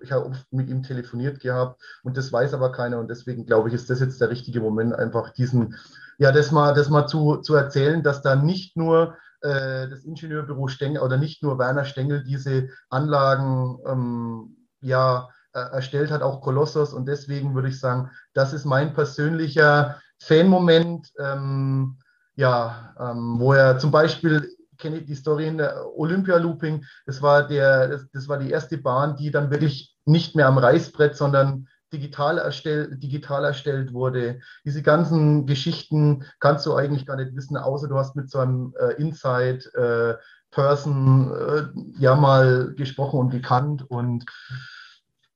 ich habe oft mit ihm telefoniert gehabt und das weiß aber keiner und deswegen glaube ich, ist das jetzt der richtige Moment, einfach diesen, ja, das mal, das mal zu, zu erzählen, dass da nicht nur äh, das Ingenieurbüro Stengel oder nicht nur Werner Stengel diese Anlagen ähm, ja, äh, erstellt hat, auch Kolossos. Und deswegen würde ich sagen, das ist mein persönlicher Fanmoment, ähm, ja, ähm, wo er zum Beispiel kenne ich die Story in der Olympia Looping. Das war der, das, das, war die erste Bahn, die dann wirklich nicht mehr am Reißbrett, sondern digital, erstell, digital erstellt wurde. Diese ganzen Geschichten kannst du eigentlich gar nicht wissen, außer du hast mit so einem äh, Inside äh, Person äh, ja mal gesprochen und gekannt. Und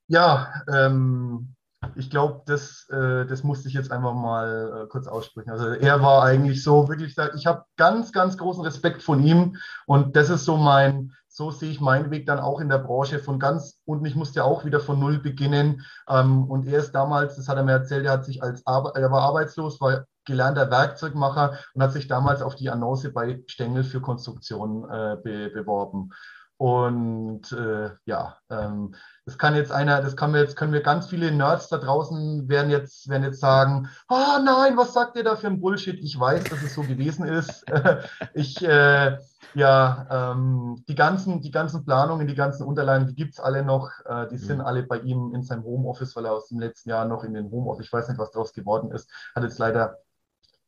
ja, ähm, ich glaube, das, äh, das musste ich jetzt einfach mal äh, kurz aussprechen. Also er war eigentlich so wirklich, ich habe ganz, ganz großen Respekt von ihm und das ist so mein, so sehe ich meinen Weg dann auch in der Branche von ganz unten. Ich musste auch wieder von null beginnen. Ähm, und er ist damals, das hat er mir erzählt, er hat sich als er war arbeitslos, war gelernter Werkzeugmacher und hat sich damals auf die Annonce bei Stengel für Konstruktion äh, be beworben. Und äh, ja, ähm, das kann jetzt einer, das kann wir jetzt, können wir ganz viele Nerds da draußen werden jetzt, werden jetzt sagen, ah oh nein, was sagt ihr da für ein Bullshit? Ich weiß, dass es so gewesen ist. ich, äh, ja, ähm, die ganzen, die ganzen Planungen, die ganzen Unterlagen, die gibt es alle noch. Äh, die sind mhm. alle bei ihm in seinem Homeoffice, weil er aus dem letzten Jahr noch in den Homeoffice, ich weiß nicht, was daraus geworden ist, hat jetzt leider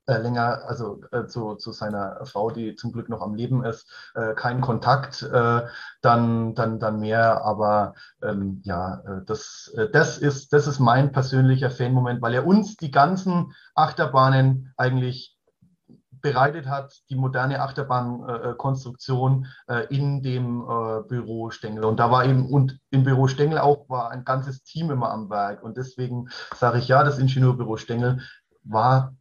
äh, länger, also äh, zu, zu seiner Frau, die zum Glück noch am Leben ist, äh, keinen Kontakt, äh, dann, dann, dann mehr. Aber ähm, ja, äh, das, äh, das, ist, das ist mein persönlicher Fanmoment, weil er uns die ganzen Achterbahnen eigentlich bereitet hat, die moderne Achterbahnkonstruktion in dem Büro Stengel. Und da war eben, und im Büro Stengel auch war ein ganzes Team immer am Werk. Und deswegen sage ich ja, das Ingenieurbüro Stengel war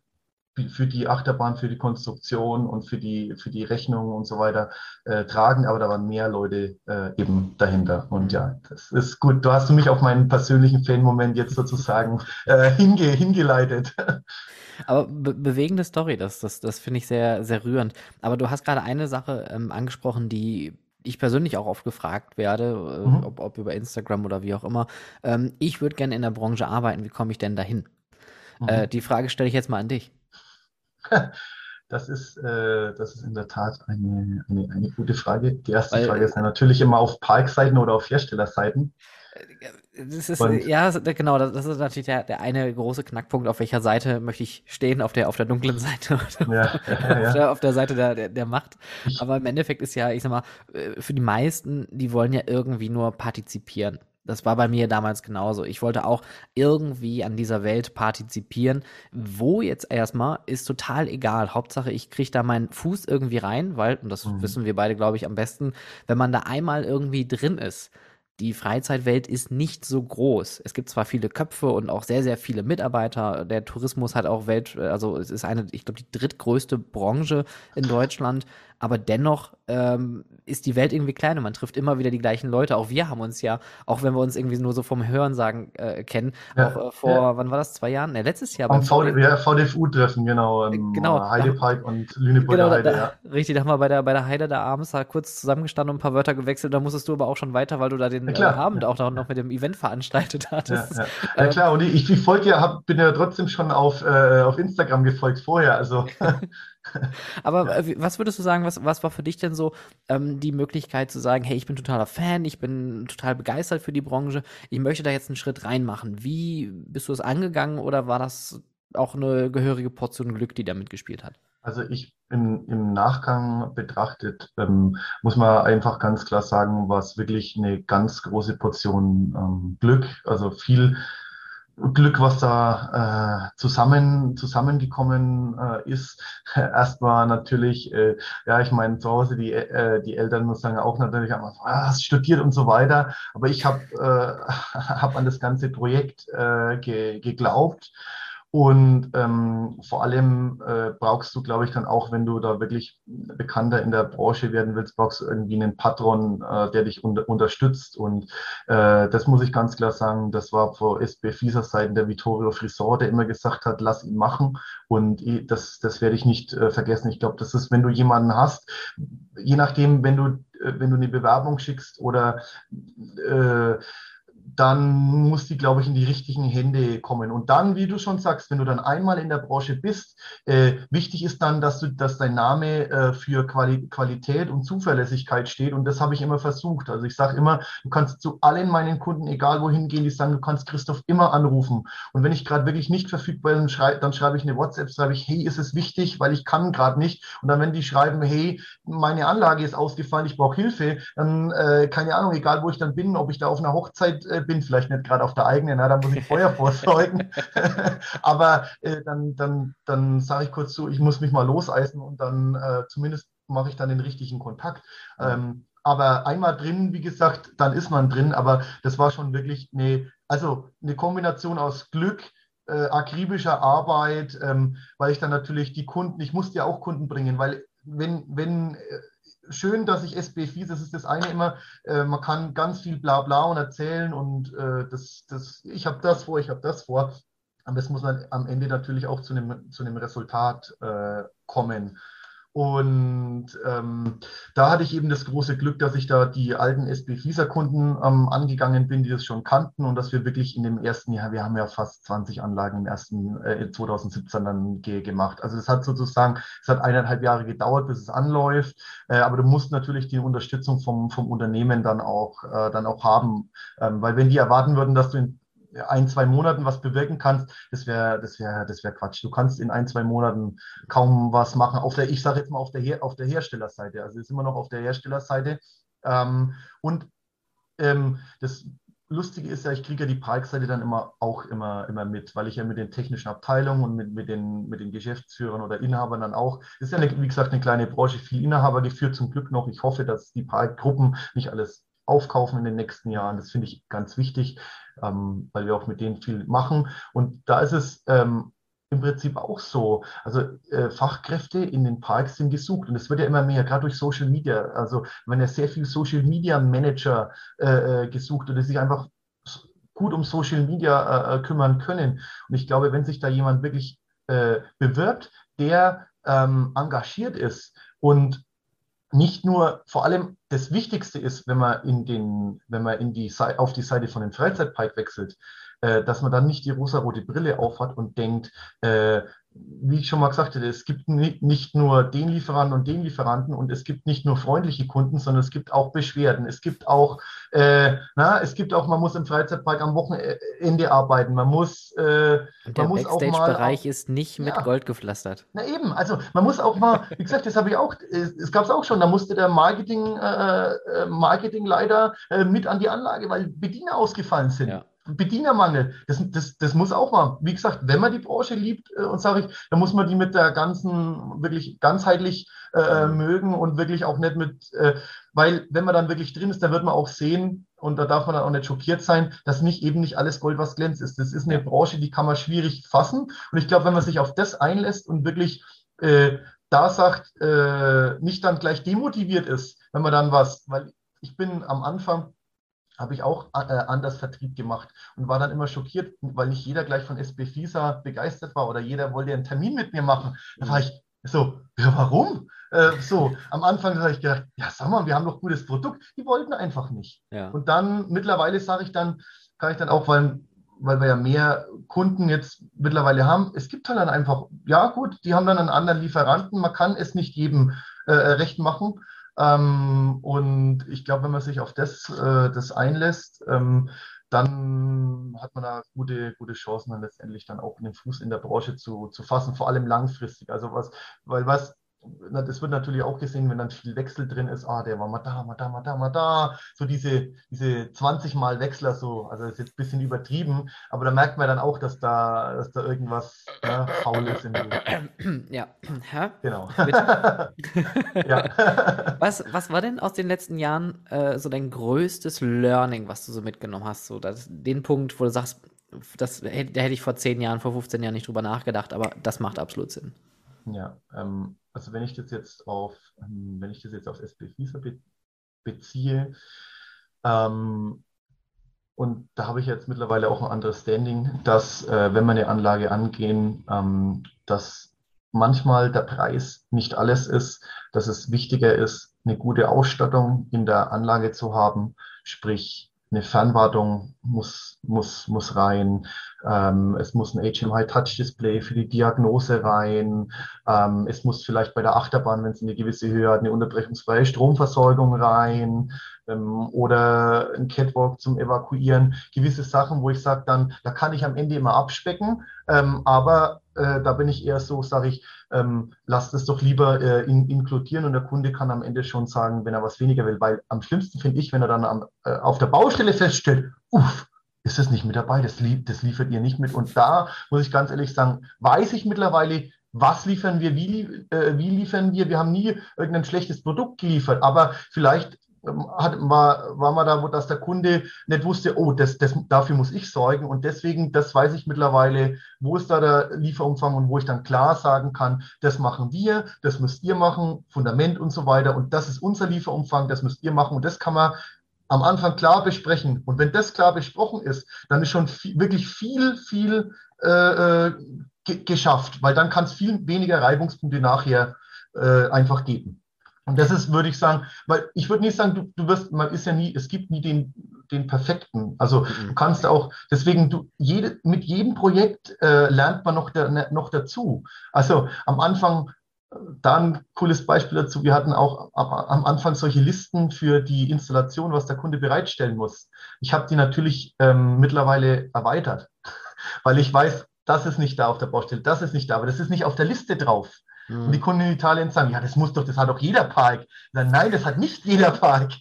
für die Achterbahn, für die Konstruktion und für die, für die Rechnung und so weiter äh, tragen, aber da waren mehr Leute äh, eben dahinter. Und ja, das ist gut. Du hast mich auf meinen persönlichen Fan-Moment jetzt sozusagen äh, hinge, hingeleitet. Aber be bewegende Story, das, das, das finde ich sehr, sehr rührend. Aber du hast gerade eine Sache ähm, angesprochen, die ich persönlich auch oft gefragt werde, äh, mhm. ob, ob, über Instagram oder wie auch immer. Ähm, ich würde gerne in der Branche arbeiten, wie komme ich denn dahin? Mhm. Äh, die Frage stelle ich jetzt mal an dich. Das ist, äh, das ist in der Tat eine, eine, eine gute Frage. Die erste Weil, Frage ist ja natürlich immer auf Parkseiten oder auf Herstellerseiten. Das ist, Und, ja, genau, das ist natürlich der, der eine große Knackpunkt, auf welcher Seite möchte ich stehen, auf der, auf der dunklen Seite oder ja, ja, ja. Auf, der, auf, der, Seite der, der, der Macht. Aber im Endeffekt ist ja, ich sag mal, äh, für die meisten, die wollen ja irgendwie nur partizipieren. Das war bei mir damals genauso. Ich wollte auch irgendwie an dieser Welt partizipieren. Wo jetzt erstmal, ist total egal. Hauptsache, ich kriege da meinen Fuß irgendwie rein, weil, und das mhm. wissen wir beide, glaube ich, am besten, wenn man da einmal irgendwie drin ist, die Freizeitwelt ist nicht so groß. Es gibt zwar viele Köpfe und auch sehr, sehr viele Mitarbeiter. Der Tourismus hat auch Welt, also es ist eine, ich glaube, die drittgrößte Branche in Deutschland aber dennoch ähm, ist die Welt irgendwie klein und man trifft immer wieder die gleichen Leute. Auch wir haben uns ja, auch wenn wir uns irgendwie nur so vom Hören sagen äh, kennen, ja, auch äh, vor, ja. wann war das, zwei Jahren? Ne, letztes Jahr. Am VD, ja, VDFU-Treffen, genau, im genau, Heidepark da, und Lüneburger genau, Heide, da, ja. Richtig, da haben wir bei der, bei der Heide da abends da kurz zusammengestanden und ein paar Wörter gewechselt, da musstest du aber auch schon weiter, weil du da den äh, Abend auch noch mit dem Event veranstaltet hattest. Ja, ja. klar, und ich, ich folge ja, hab, bin ja trotzdem schon auf, äh, auf Instagram gefolgt vorher, also Aber ja. Äh, was würdest du sagen, was, was war für dich denn so ähm, die Möglichkeit zu sagen, hey, ich bin totaler Fan, ich bin total begeistert für die Branche, ich möchte da jetzt einen Schritt reinmachen. Wie bist du es angegangen oder war das auch eine gehörige Portion Glück, die da mitgespielt hat? Also ich im, im Nachgang betrachtet, ähm, muss man einfach ganz klar sagen, war es wirklich eine ganz große Portion ähm, Glück. Also viel Glück, was da äh, zusammen zusammengekommen äh, ist. Erstmal natürlich, äh, ja, ich meine, zu Hause die äh, die Eltern muss sagen auch natürlich, ah, hast studiert und so weiter. Aber ich habe äh, hab an das ganze Projekt äh, ge geglaubt und ähm, vor allem äh, brauchst du, glaube ich, dann auch, wenn du da wirklich bekannter in der Branche werden willst, brauchst du irgendwie einen Patron, äh, der dich unter, unterstützt. Und äh, das muss ich ganz klar sagen, das war vor SB Fieser Seiten der Vittorio Frisor, der immer gesagt hat, lass ihn machen. Und das, das werde ich nicht äh, vergessen. Ich glaube, das ist, wenn du jemanden hast, je nachdem, wenn du, äh, wenn du eine Bewerbung schickst oder äh, dann muss die, glaube ich, in die richtigen Hände kommen. Und dann, wie du schon sagst, wenn du dann einmal in der Branche bist, äh, wichtig ist dann, dass du, dass dein Name äh, für Quali Qualität und Zuverlässigkeit steht. Und das habe ich immer versucht. Also ich sage immer, du kannst zu allen meinen Kunden, egal wohin gehen, die sagen, du kannst Christoph immer anrufen. Und wenn ich gerade wirklich nicht verfügbar bin, schrei dann schreibe ich eine WhatsApp, schreibe ich, hey, ist es wichtig, weil ich kann gerade nicht. Und dann, wenn die schreiben, hey, meine Anlage ist ausgefallen, ich brauche Hilfe, dann, äh, keine Ahnung, egal wo ich dann bin, ob ich da auf einer Hochzeit äh, bin, vielleicht nicht gerade auf der eigenen, na, da muss ich Feuer vorzeugen. Aber äh, dann, dann, dann sage ich kurz so, ich muss mich mal loseisen und dann äh, zumindest mache ich dann den richtigen Kontakt. Ähm, aber einmal drin, wie gesagt, dann ist man drin. Aber das war schon wirklich eine, also eine Kombination aus Glück, äh, akribischer Arbeit, ähm, weil ich dann natürlich die Kunden, ich musste ja auch Kunden bringen, weil wenn, wenn äh, schön, dass ich SB FIS, das ist das eine immer, äh, man kann ganz viel bla bla und erzählen und äh, das, das, ich habe das vor, ich habe das vor. Aber es muss dann am Ende natürlich auch zu einem, zu Resultat äh, kommen. Und ähm, da hatte ich eben das große Glück, dass ich da die alten SB Fließer-Kunden ähm, angegangen bin, die das schon kannten und dass wir wirklich in dem ersten Jahr, wir haben ja fast 20 Anlagen im ersten äh, 2017 dann ge gemacht. Also es hat sozusagen, es hat eineinhalb Jahre gedauert, bis es anläuft, äh, aber du musst natürlich die Unterstützung vom, vom Unternehmen dann auch, äh, dann auch haben, ähm, weil wenn die erwarten würden, dass du in ein, zwei Monaten was bewirken kannst, das wäre das wär, das wär Quatsch. Du kannst in ein, zwei Monaten kaum was machen. Auf der, ich sage jetzt mal auf der, Her auf der Herstellerseite. Also ist immer noch auf der Herstellerseite. Ähm, und ähm, das Lustige ist ja, ich kriege ja die Parkseite dann immer auch immer, immer mit, weil ich ja mit den technischen Abteilungen und mit, mit, den, mit den Geschäftsführern oder Inhabern dann auch, ist ja, eine, wie gesagt, eine kleine Branche, viel Inhaber geführt zum Glück noch. Ich hoffe, dass die Parkgruppen nicht alles aufkaufen in den nächsten Jahren. Das finde ich ganz wichtig, ähm, weil wir auch mit denen viel machen. Und da ist es ähm, im Prinzip auch so. Also äh, Fachkräfte in den Parks sind gesucht und es wird ja immer mehr, gerade durch Social Media. Also man ja sehr viel Social Media Manager äh, äh gesucht die sich einfach gut um Social Media äh, äh, kümmern können. Und ich glaube, wenn sich da jemand wirklich äh, bewirbt, der ähm, engagiert ist und nicht nur, vor allem das Wichtigste ist, wenn man in den, wenn man in die, auf die Seite von dem Freizeitpark wechselt, äh, dass man dann nicht die rosarote Brille aufhat und denkt, äh, wie ich schon mal gesagt hatte, es gibt nicht nur den Lieferanten und den Lieferanten und es gibt nicht nur freundliche Kunden, sondern es gibt auch Beschwerden. Es gibt auch, äh, na, es gibt auch, man muss im Freizeitpark am Wochenende arbeiten. Man muss, äh, der man muss auch mal. Bereich ist nicht mit ja, Gold gepflastert. Na eben, also man muss auch mal, wie gesagt, das habe ich auch, es gab es auch schon, da musste der Marketing, äh, äh Marketingleiter äh, mit an die Anlage, weil Bediener ausgefallen sind. Ja. Bedienermangel, das, das, das muss auch mal, wie gesagt, wenn man die Branche liebt, äh, und sage ich, dann muss man die mit der ganzen, wirklich ganzheitlich äh, mhm. mögen und wirklich auch nicht mit, äh, weil wenn man dann wirklich drin ist, dann wird man auch sehen, und da darf man dann auch nicht schockiert sein, dass nicht eben nicht alles Gold, was glänzt ist. Das ist eine Branche, die kann man schwierig fassen. Und ich glaube, wenn man sich auf das einlässt und wirklich äh, da sagt, äh, nicht dann gleich demotiviert ist, wenn man dann was, weil ich bin am Anfang, habe ich auch äh, anders Vertrieb gemacht und war dann immer schockiert, weil nicht jeder gleich von SB FISA begeistert war oder jeder wollte einen Termin mit mir machen. Da war ich so, ja, warum? Äh, so, am Anfang habe ich gedacht, ja, sag mal, wir haben doch gutes Produkt. Die wollten einfach nicht. Ja. Und dann mittlerweile sage ich dann, kann ich dann auch, weil, weil wir ja mehr Kunden jetzt mittlerweile haben, es gibt halt dann einfach, ja gut, die haben dann einen anderen Lieferanten, man kann es nicht jedem äh, recht machen. Ähm, und ich glaube, wenn man sich auf das, äh, das einlässt, ähm, dann hat man da gute, gute Chancen, dann letztendlich dann auch den Fuß in der Branche zu, zu fassen, vor allem langfristig. Also was, weil was das wird natürlich auch gesehen, wenn dann viel Wechsel drin ist, ah, der war mal da, mal da, mal da, mal da. So diese, diese 20 Mal Wechsler so, also das ist jetzt ein bisschen übertrieben, aber da merkt man dann auch, dass da, dass da irgendwas ja, faul ist. ja, Hä? genau. ja. was, was war denn aus den letzten Jahren äh, so dein größtes Learning, was du so mitgenommen hast? So das, den Punkt, wo du sagst, das, da hätte ich vor 10 Jahren, vor 15 Jahren nicht drüber nachgedacht, aber das macht absolut Sinn. Ja, ähm, also wenn ich das jetzt auf, ähm, wenn ich das jetzt auf SP Visa be beziehe, ähm, und da habe ich jetzt mittlerweile auch ein anderes Standing, dass äh, wenn wir eine Anlage angehen, ähm, dass manchmal der Preis nicht alles ist, dass es wichtiger ist, eine gute Ausstattung in der Anlage zu haben, sprich eine Fernwartung muss, muss, muss rein, ähm, es muss ein HMI Touch Display für die Diagnose rein, ähm, es muss vielleicht bei der Achterbahn, wenn es eine gewisse Höhe hat, eine unterbrechungsfreie Stromversorgung rein. Ähm, oder ein Catwalk zum Evakuieren. Gewisse Sachen, wo ich sage dann, da kann ich am Ende immer abspecken, ähm, aber äh, da bin ich eher so, sage ich, ähm, lasst es doch lieber äh, in, inkludieren und der Kunde kann am Ende schon sagen, wenn er was weniger will, weil am schlimmsten finde ich, wenn er dann am, äh, auf der Baustelle feststellt, uff, ist das nicht mit dabei, das, lie das liefert ihr nicht mit. Und da muss ich ganz ehrlich sagen, weiß ich mittlerweile, was liefern wir, wie, äh, wie liefern wir. Wir haben nie irgendein schlechtes Produkt geliefert, aber vielleicht hat, war, war man da, wo dass der Kunde nicht wusste, oh, das, das, dafür muss ich sorgen. Und deswegen, das weiß ich mittlerweile, wo ist da der Lieferumfang und wo ich dann klar sagen kann, das machen wir, das müsst ihr machen, Fundament und so weiter. Und das ist unser Lieferumfang, das müsst ihr machen. Und das kann man am Anfang klar besprechen. Und wenn das klar besprochen ist, dann ist schon viel, wirklich viel, viel äh, äh geschafft, weil dann kann es viel weniger Reibungspunkte nachher äh, einfach geben. Und das ist, würde ich sagen, weil ich würde nicht sagen, du, du wirst, man ist ja nie, es gibt nie den, den perfekten. Also mhm. du kannst auch, deswegen, du, jede, mit jedem Projekt äh, lernt man noch, der, ne, noch dazu. Also am Anfang, da ein cooles Beispiel dazu, wir hatten auch am, am Anfang solche Listen für die Installation, was der Kunde bereitstellen muss. Ich habe die natürlich ähm, mittlerweile erweitert, weil ich weiß, das ist nicht da auf der Baustelle, das ist nicht da, aber das ist nicht auf der Liste drauf. Und die Kunden in Italien sagen, ja, das muss doch, das hat doch jeder Park. Dann, nein, das hat nicht jeder Park.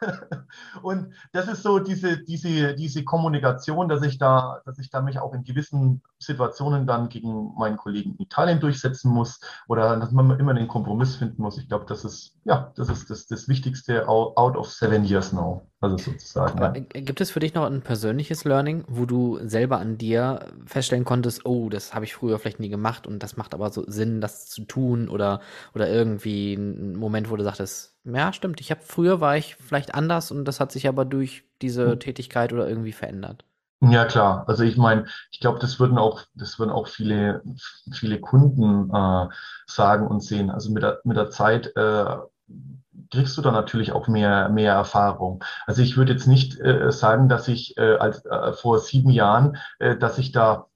und das ist so diese, diese, diese Kommunikation, dass ich da, dass ich da mich auch in gewissen Situationen dann gegen meinen Kollegen in Italien durchsetzen muss oder dass man immer einen Kompromiss finden muss. Ich glaube, das ist, ja, das ist das, das Wichtigste out of seven years now. Also sozusagen. Aber ja. Gibt es für dich noch ein persönliches Learning, wo du selber an dir feststellen konntest, oh, das habe ich früher vielleicht nie gemacht und das macht aber so Sinn, das zu tun oder, oder irgendwie ein Moment, wo du sagtest, ja, stimmt, ich habe früher war ich vielleicht anders und das hat sich aber durch diese hm. Tätigkeit oder irgendwie verändert. Ja, klar. Also ich meine, ich glaube, das würden auch, das würden auch viele, viele Kunden äh, sagen und sehen. Also mit der, mit der Zeit äh, kriegst du da natürlich auch mehr, mehr Erfahrung. Also ich würde jetzt nicht äh, sagen, dass ich äh, als äh, vor sieben Jahren, äh, dass ich da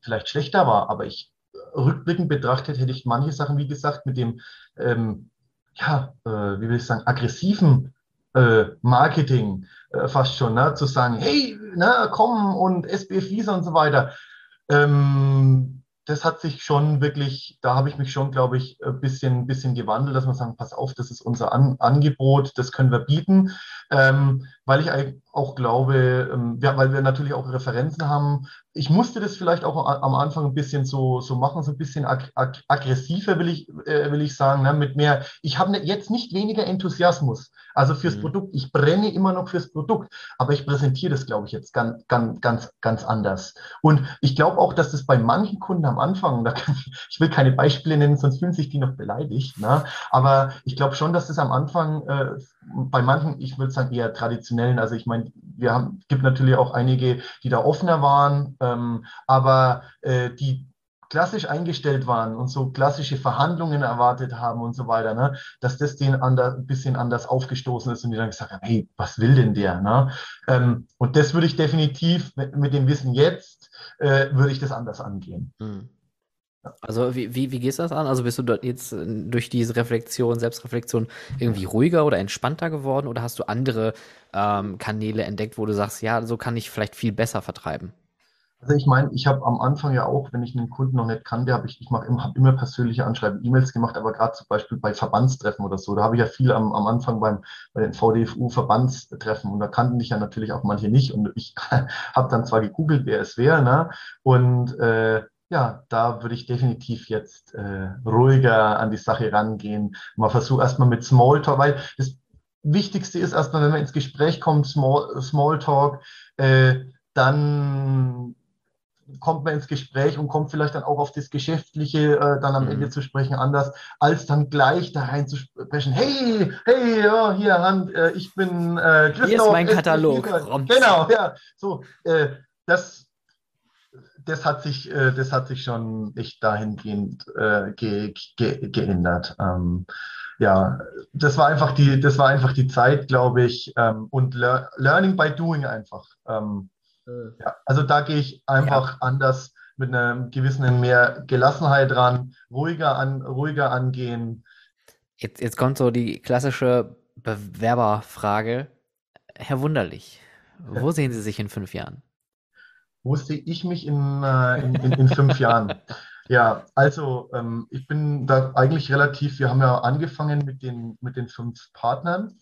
vielleicht schlechter war, aber ich rückblickend betrachtet hätte ich manche Sachen, wie gesagt, mit dem ähm, ja, äh, wie will ich sagen, aggressiven äh, Marketing äh, fast schon, ne? zu sagen, hey, ne, komm und SBF Visa und so weiter. Ähm, das hat sich schon wirklich, da habe ich mich schon, glaube ich, ein bisschen, bisschen gewandelt, dass man sagen, pass auf, das ist unser An Angebot, das können wir bieten, ähm, weil ich auch glaube, ähm, ja, weil wir natürlich auch Referenzen haben, ich musste das vielleicht auch am Anfang ein bisschen so, so machen, so ein bisschen ag ag aggressiver, will ich, äh, will ich sagen, ne? mit mehr, ich habe ne, jetzt nicht weniger Enthusiasmus, also fürs mhm. Produkt, ich brenne immer noch fürs Produkt, aber ich präsentiere das, glaube ich, jetzt ganz, ganz, ganz, ganz anders. Und ich glaube auch, dass das bei manchen Kunden am Anfang, ich, ich will keine Beispiele nennen, sonst fühlen sich die noch beleidigt, ne? aber ich glaube schon, dass das am Anfang äh, bei manchen, ich würde sagen, eher traditionellen, also ich meine, wir haben, gibt natürlich auch einige, die da offener waren, ähm, aber äh, die klassisch eingestellt waren und so klassische Verhandlungen erwartet haben und so weiter, ne, dass das denen ander, ein bisschen anders aufgestoßen ist und die dann gesagt haben, hey, was will denn der? Ne? Ähm, und das würde ich definitiv mit, mit dem Wissen jetzt, äh, würde ich das anders angehen. Mhm. Also wie, wie, wie gehst du das an? Also bist du dort jetzt äh, durch diese Reflexion, Selbstreflexion irgendwie ruhiger oder entspannter geworden oder hast du andere ähm, Kanäle entdeckt, wo du sagst, ja, so kann ich vielleicht viel besser vertreiben? Also ich meine, ich habe am Anfang ja auch, wenn ich einen Kunden noch nicht kannte, habe ich, ich mache immer, hab immer persönliche Anschreiben, E-Mails gemacht, aber gerade zum Beispiel bei Verbandstreffen oder so, da habe ich ja viel am, am Anfang beim, bei den VDFU-Verbandstreffen und da kannten dich ja natürlich auch manche nicht und ich habe dann zwar gegoogelt, wer es wäre, ne? Und äh, ja, da würde ich definitiv jetzt äh, ruhiger an die Sache rangehen. Mal versuche erstmal mit Smalltalk, weil das Wichtigste ist erstmal, wenn man ins Gespräch kommt, Small, Smalltalk, äh, dann kommt man ins Gespräch und kommt vielleicht dann auch auf das Geschäftliche äh, dann am mhm. Ende zu sprechen anders, als dann gleich da rein zu sprechen, hey, hey, ja, hier Hand, äh, ich bin äh, Christoph. Hier ist mein Katalog. Genau, ja, so, äh, das das hat sich, äh, das hat sich schon echt dahingehend äh, ge, ge, geändert. Ähm, ja, das war einfach die, das war einfach die Zeit, glaube ich, ähm, und le Learning by Doing einfach. Ähm, mhm. ja, also da gehe ich einfach ja. anders mit einer gewissen mehr Gelassenheit ran, ruhiger an, ruhiger angehen. Jetzt, jetzt kommt so die klassische Bewerberfrage. Herr Wunderlich, wo sehen Sie sich in fünf Jahren? Wo sehe ich mich in, äh, in, in, in fünf Jahren? Ja, also ähm, ich bin da eigentlich relativ, wir haben ja angefangen mit den, mit den fünf Partnern.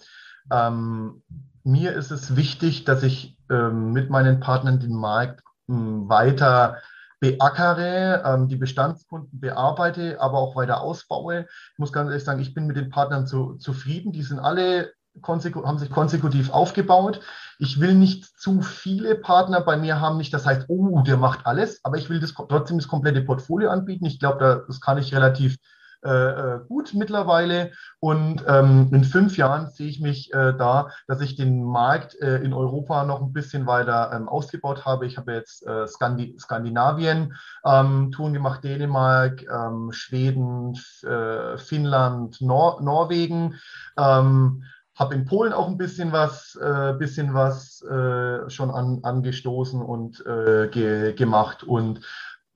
Ähm, mir ist es wichtig, dass ich ähm, mit meinen Partnern den Markt ähm, weiter beackere, ähm, die Bestandskunden bearbeite, aber auch weiter ausbaue. Ich muss ganz ehrlich sagen, ich bin mit den Partnern zu, zufrieden. Die sind alle haben sich konsekutiv aufgebaut. Ich will nicht zu viele Partner bei mir haben, nicht das heißt, oh, der macht alles, aber ich will das, trotzdem das komplette Portfolio anbieten. Ich glaube, das kann ich relativ äh, äh, gut mittlerweile. Und ähm, in fünf Jahren sehe ich mich äh, da, dass ich den Markt äh, in Europa noch ein bisschen weiter ähm, ausgebaut habe. Ich habe jetzt äh, Skandi Skandinavien ähm, Touren gemacht, Dänemark, ähm, Schweden, äh, Finnland, Nor Norwegen. Ähm, habe in Polen auch ein bisschen was, äh, bisschen was äh, schon an, angestoßen und äh, ge gemacht. Und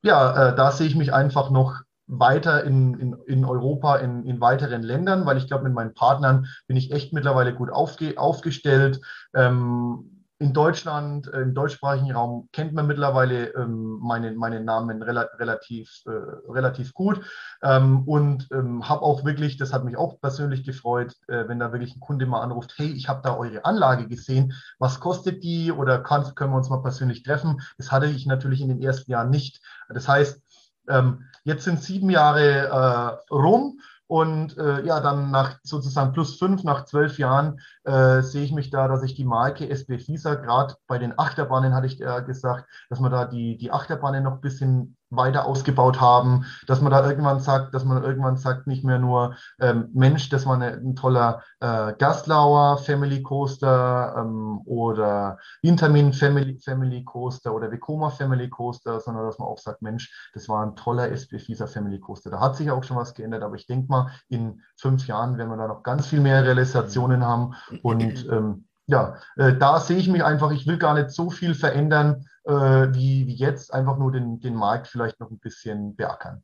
ja, äh, da sehe ich mich einfach noch weiter in, in, in Europa, in, in weiteren Ländern, weil ich glaube, mit meinen Partnern bin ich echt mittlerweile gut aufge, aufgestellt. Ähm, in Deutschland, äh, im deutschsprachigen Raum kennt man mittlerweile ähm, meinen, meinen Namen rela relativ, äh, relativ gut ähm, und ähm, habe auch wirklich, das hat mich auch persönlich gefreut, äh, wenn da wirklich ein Kunde mal anruft, hey, ich habe da eure Anlage gesehen, was kostet die oder kann, können wir uns mal persönlich treffen? Das hatte ich natürlich in den ersten Jahren nicht. Das heißt, ähm, jetzt sind sieben Jahre äh, rum und äh, ja, dann nach sozusagen plus fünf, nach zwölf Jahren äh, sehe ich mich da, dass ich die Marke SB Visa, gerade bei den Achterbahnen hatte ich ja gesagt, dass man da die, die Achterbahnen noch ein bisschen weiter ausgebaut haben, dass man da irgendwann sagt, dass man irgendwann sagt, nicht mehr nur ähm, Mensch, das war eine, ein toller äh, Gastlauer Family Coaster ähm, oder Intermin Family, Family Coaster oder Vekoma Family Coaster, sondern dass man auch sagt, Mensch, das war ein toller SB Visa Family Coaster. Da hat sich auch schon was geändert, aber ich denke mal, in fünf Jahren werden wir da noch ganz viel mehr Realisationen haben und ähm, ja, äh, da sehe ich mich einfach, ich will gar nicht so viel verändern, wie, wie jetzt, einfach nur den, den Markt vielleicht noch ein bisschen beackern.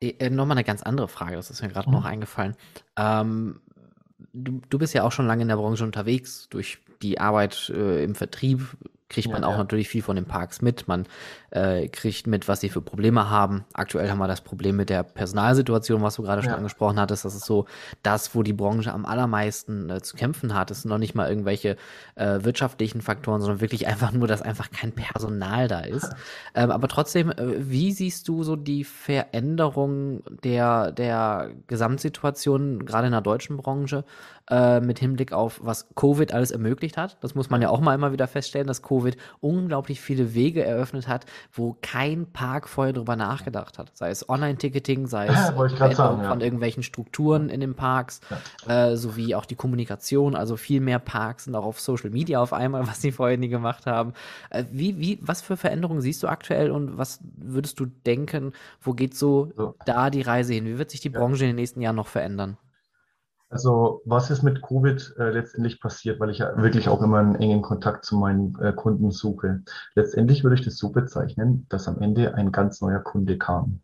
Äh, äh Nochmal eine ganz andere Frage, das ist mir gerade mhm. noch eingefallen. Ähm, du, du bist ja auch schon lange in der Branche unterwegs, durch die Arbeit äh, im Vertrieb kriegt man ja, auch ja. natürlich viel von den Parks mit. Man äh, kriegt mit, was sie für Probleme haben. Aktuell haben wir das Problem mit der Personalsituation, was du gerade schon ja. angesprochen hattest. Das ist so das, wo die Branche am allermeisten äh, zu kämpfen hat. Es sind noch nicht mal irgendwelche äh, wirtschaftlichen Faktoren, sondern wirklich einfach nur, dass einfach kein Personal da ist. Ähm, aber trotzdem, äh, wie siehst du so die Veränderung der, der Gesamtsituation, gerade in der deutschen Branche, äh, mit Hinblick auf, was Covid alles ermöglicht hat? Das muss man ja auch mal immer wieder feststellen, dass Covid unglaublich viele Wege eröffnet hat, wo kein Park vorher drüber nachgedacht hat. Sei es Online-Ticketing, sei es ja, sagen, von irgendwelchen Strukturen in den Parks, ja. äh, sowie auch die Kommunikation. Also viel mehr Parks sind auch auf Social Media auf einmal, was sie vorher nie gemacht haben. Äh, wie, wie, was für Veränderungen siehst du aktuell und was würdest du denken, wo geht so, so. da die Reise hin? Wie wird sich die Branche in den nächsten Jahren noch verändern? Also was ist mit Covid äh, letztendlich passiert, weil ich ja wirklich auch immer einen engen Kontakt zu meinen äh, Kunden suche. Letztendlich würde ich das so bezeichnen, dass am Ende ein ganz neuer Kunde kam.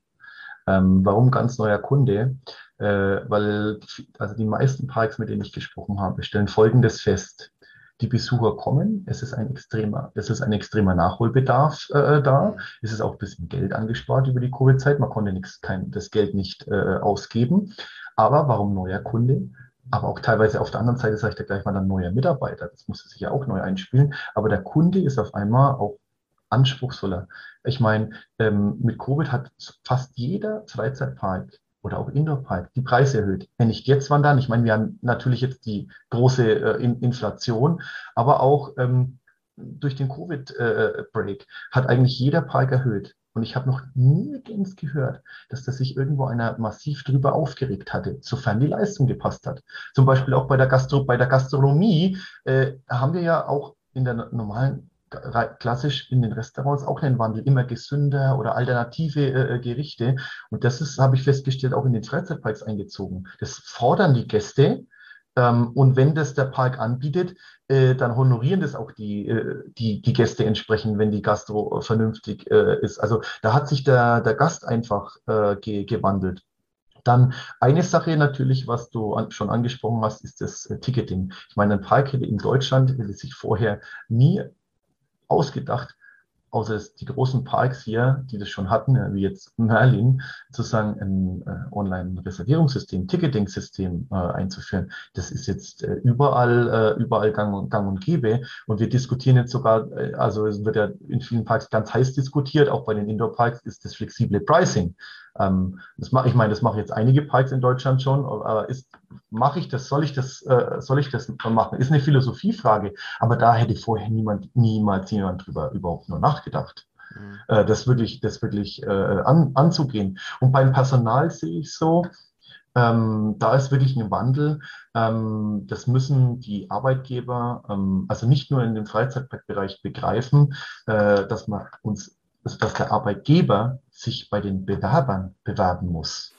Ähm, warum ganz neuer Kunde? Äh, weil also die meisten Parks, mit denen ich gesprochen habe, stellen Folgendes fest. Die Besucher kommen, es ist ein extremer, es ist ein extremer Nachholbedarf äh, da. Es ist auch ein bisschen Geld angespart über die Covid-Zeit. Man konnte nichts, kein, das Geld nicht äh, ausgeben. Aber warum neuer Kunde? Aber auch teilweise auf der anderen Seite sage ich da gleich mal dann neuer Mitarbeiter. Das musste sich ja auch neu einspielen. Aber der Kunde ist auf einmal auch anspruchsvoller. Ich meine, ähm, mit Covid hat fast jeder Freizeitpark oder auch Indoor-Park die Preise erhöht. Wenn nicht jetzt, wann dann? Ich meine, wir haben natürlich jetzt die große äh, Inflation, aber auch ähm, durch den Covid-Break äh, hat eigentlich jeder Park erhöht. Und ich habe noch nirgends gehört, dass das sich irgendwo einer massiv drüber aufgeregt hatte, sofern die Leistung gepasst hat. Zum Beispiel auch bei der, Gastro bei der Gastronomie äh, haben wir ja auch in der normalen klassisch in den Restaurants auch einen Wandel, immer gesünder oder alternative äh, äh Gerichte. Und das ist, habe ich festgestellt, auch in den Freizeitparks eingezogen. Das fordern die Gäste. Ähm, und wenn das der Park anbietet, äh, dann honorieren das auch die, äh, die, die Gäste entsprechend, wenn die Gastro vernünftig äh, ist. Also da hat sich der, der Gast einfach äh, ge gewandelt. Dann eine Sache natürlich, was du an, schon angesprochen hast, ist das Ticketing. Ich meine, ein Park hätte in Deutschland hätte sich vorher nie ausgedacht, außer die großen Parks hier, die das schon hatten, wie jetzt Merlin, sozusagen ein äh, Online-Reservierungssystem, Ticketing-System äh, einzuführen. Das ist jetzt äh, überall, äh, überall gang und, gang und gäbe. Und wir diskutieren jetzt sogar, äh, also es wird ja in vielen Parks ganz heiß diskutiert, auch bei den Indoor-Parks ist das flexible Pricing. Ähm, das mach, ich meine, das machen jetzt einige Parks in Deutschland schon, aber ist, mache ich das, soll ich das, äh, soll ich das machen? Ist eine Philosophiefrage, aber da hätte vorher niemand, niemals jemand drüber überhaupt nur nachgedacht. Mhm. Äh, das wirklich, das wirklich äh, an, anzugehen. Und beim Personal sehe ich so, ähm, da ist wirklich ein Wandel. Ähm, das müssen die Arbeitgeber, ähm, also nicht nur in dem Freizeitbereich begreifen, äh, dass man uns dass der Arbeitgeber sich bei den Bewerbern bewerben muss,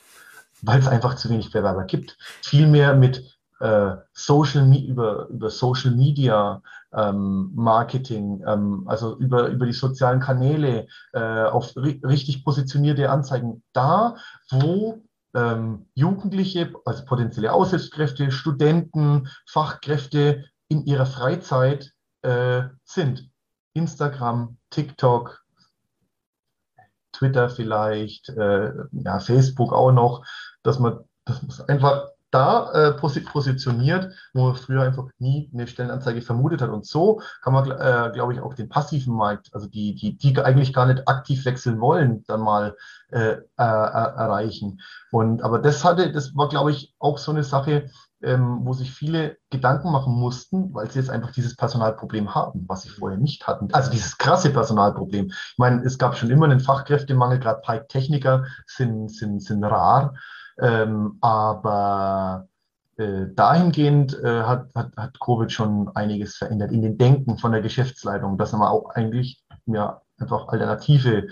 weil es einfach zu wenig Bewerber gibt. Vielmehr mit äh, Social über, über Social Media ähm, Marketing, ähm, also über, über die sozialen Kanäle, äh, auf ri richtig positionierte Anzeigen, da, wo ähm, Jugendliche, also potenzielle Aushilfskräfte, Studenten, Fachkräfte in ihrer Freizeit äh, sind. Instagram, TikTok, Twitter vielleicht, äh, ja, Facebook auch noch, dass man, man einfach da äh, positioniert, wo man früher einfach nie eine Stellenanzeige vermutet hat. Und so kann man, äh, glaube ich, auch den passiven Markt, also die, die, die eigentlich gar nicht aktiv wechseln wollen, dann mal äh, äh, erreichen. Und aber das hatte, das war, glaube ich, auch so eine Sache, ähm, wo sich viele Gedanken machen mussten, weil sie jetzt einfach dieses Personalproblem haben, was sie vorher nicht hatten. Also dieses krasse Personalproblem. Ich meine, es gab schon immer einen Fachkräftemangel, gerade Pike-Techniker sind, sind, sind rar, ähm, aber äh, dahingehend äh, hat, hat, hat Covid schon einiges verändert in den Denken von der Geschäftsleitung, dass man auch eigentlich ja, einfach alternative äh,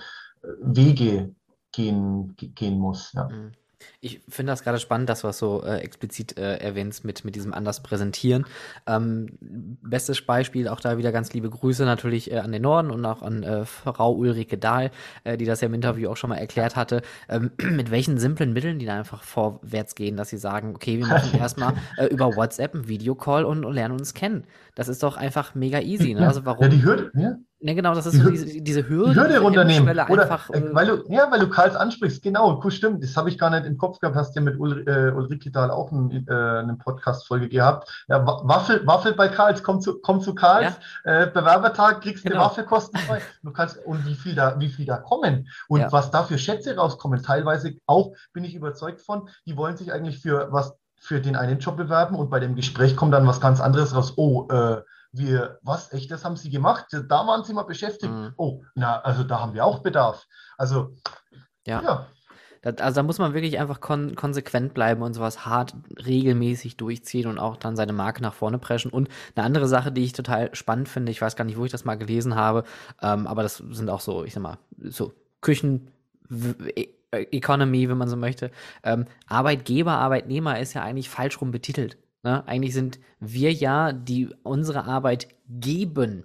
Wege gehen, gehen muss. Ja. Mhm. Ich finde das gerade spannend, dass du was so äh, explizit äh, erwähnst mit, mit diesem anders präsentieren. Ähm, bestes Beispiel, auch da wieder ganz liebe Grüße natürlich äh, an den Norden und auch an äh, Frau Ulrike Dahl, äh, die das ja im Interview auch schon mal erklärt hatte, ähm, mit welchen simplen Mitteln die da einfach vorwärts gehen, dass sie sagen, okay, wir machen erstmal äh, über WhatsApp einen Videocall und, und lernen uns kennen. Das ist doch einfach mega easy. Ne? Also warum? Ja, die Hürde, ja. Ne, genau, das ist so diese, diese Hürde. Die Hürde runternehmen. Oder, einfach, äh, weil du, ja, weil du Karls ansprichst, genau, cool, stimmt. Das habe ich gar nicht im Kopf gehabt. Hast ja mit Ul, äh, Ulrike Dahl auch ein, äh, eine Podcast-Folge gehabt. Ja, Waffel, Waffel bei Karls, komm zu, komm zu Karls, ja. äh, Bewerbertag, kriegst genau. eine Waffe kostenfrei. Du kannst, und wie viel da, wie viel da kommen und ja. was da für Schätze rauskommen. Teilweise auch, bin ich überzeugt von, die wollen sich eigentlich für was für den einen Job bewerben und bei dem Gespräch kommt dann was ganz anderes raus. Oh, äh, wir, was, echt, das haben sie gemacht? Da waren sie mal beschäftigt. Mhm. Oh, na, also da haben wir auch Bedarf. Also, ja. ja. Das, also da muss man wirklich einfach kon konsequent bleiben und sowas hart regelmäßig durchziehen und auch dann seine Marke nach vorne preschen. Und eine andere Sache, die ich total spannend finde, ich weiß gar nicht, wo ich das mal gelesen habe, ähm, aber das sind auch so, ich sag mal, so Küchen. E-, Economy, wenn man so möchte. Ähm, Arbeitgeber, Arbeitnehmer ist ja eigentlich falsch rum betitelt. Ne? Eigentlich sind wir ja, die unsere Arbeit geben.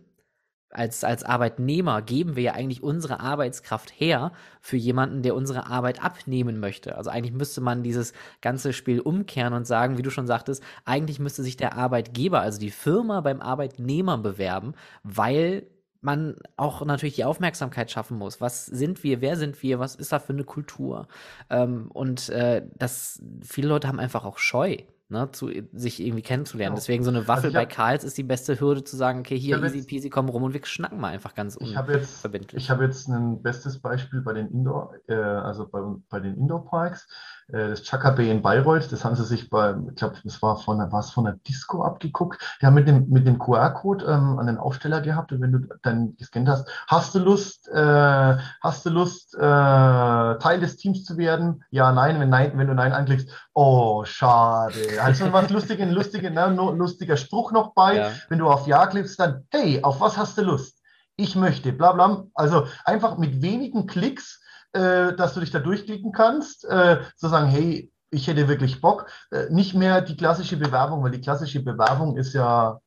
Als, als Arbeitnehmer geben wir ja eigentlich unsere Arbeitskraft her für jemanden, der unsere Arbeit abnehmen möchte. Also eigentlich müsste man dieses ganze Spiel umkehren und sagen, wie du schon sagtest, eigentlich müsste sich der Arbeitgeber, also die Firma beim Arbeitnehmer bewerben, weil man auch natürlich die Aufmerksamkeit schaffen muss. Was sind wir? Wer sind wir? Was ist da für eine Kultur? Ähm, und äh, das viele Leute haben einfach auch Scheu ne, zu, sich irgendwie kennenzulernen. Genau. Deswegen so eine Waffel also bei Karls ist die beste Hürde zu sagen, okay, hier easy peasy, komm rum und wir schnacken mal einfach ganz ich unverbindlich. Jetzt, ich habe jetzt ein bestes Beispiel bei den Indoor, äh, also bei, bei den Indoor Parks. Äh, das Chaka Bay in Bayreuth, das haben sie sich bei, ich glaube, das war von der, was von der Disco abgeguckt. Die haben mit dem, mit dem QR-Code ähm, an den Aufsteller gehabt und wenn du dann gescannt hast, hast du Lust, äh, hast du Lust, äh, Teil des Teams zu werden? Ja, nein, wenn nein, wenn du nein anklickst, oh, schade. Also was lustigen, lustigen, ne, lustiger Spruch noch bei. Ja. Wenn du auf Ja klickst, dann, hey, auf was hast du Lust? Ich möchte, bla bla. Also einfach mit wenigen Klicks äh, dass du dich da durchklicken kannst, äh, zu sagen, hey, ich hätte wirklich Bock. Äh, nicht mehr die klassische Bewerbung, weil die klassische Bewerbung ist ja,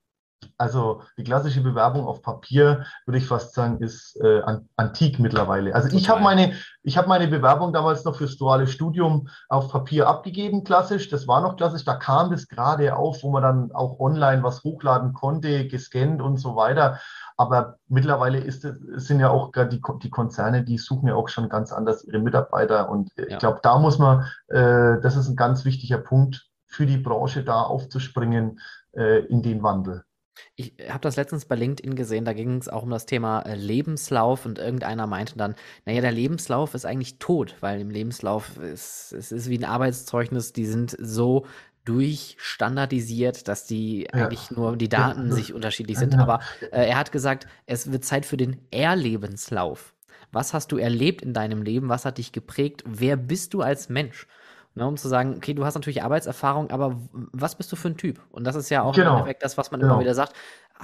also die klassische Bewerbung auf Papier, würde ich fast sagen, ist äh, antik mittlerweile. Also ich habe meine, ich habe meine Bewerbung damals noch fürs duale Studium auf Papier abgegeben, klassisch. Das war noch klassisch. Da kam das gerade auf, wo man dann auch online was hochladen konnte, gescannt und so weiter. Aber mittlerweile ist, sind ja auch gerade die, die Konzerne, die suchen ja auch schon ganz anders ihre Mitarbeiter. Und ich ja. glaube, da muss man, äh, das ist ein ganz wichtiger Punkt für die Branche, da aufzuspringen äh, in den Wandel. Ich habe das letztens bei LinkedIn gesehen, da ging es auch um das Thema äh, Lebenslauf und irgendeiner meinte dann, naja, der Lebenslauf ist eigentlich tot, weil im Lebenslauf ist es ist wie ein Arbeitszeugnis, die sind so durchstandardisiert, dass die ja. eigentlich nur die Daten ja. sich unterschiedlich sind. Aber äh, er hat gesagt, es wird Zeit für den Erlebenslauf. Was hast du erlebt in deinem Leben? Was hat dich geprägt? Wer bist du als Mensch? Ne, um zu sagen, okay, du hast natürlich Arbeitserfahrung, aber was bist du für ein Typ? Und das ist ja auch genau. im Endeffekt das, was man genau. immer wieder sagt.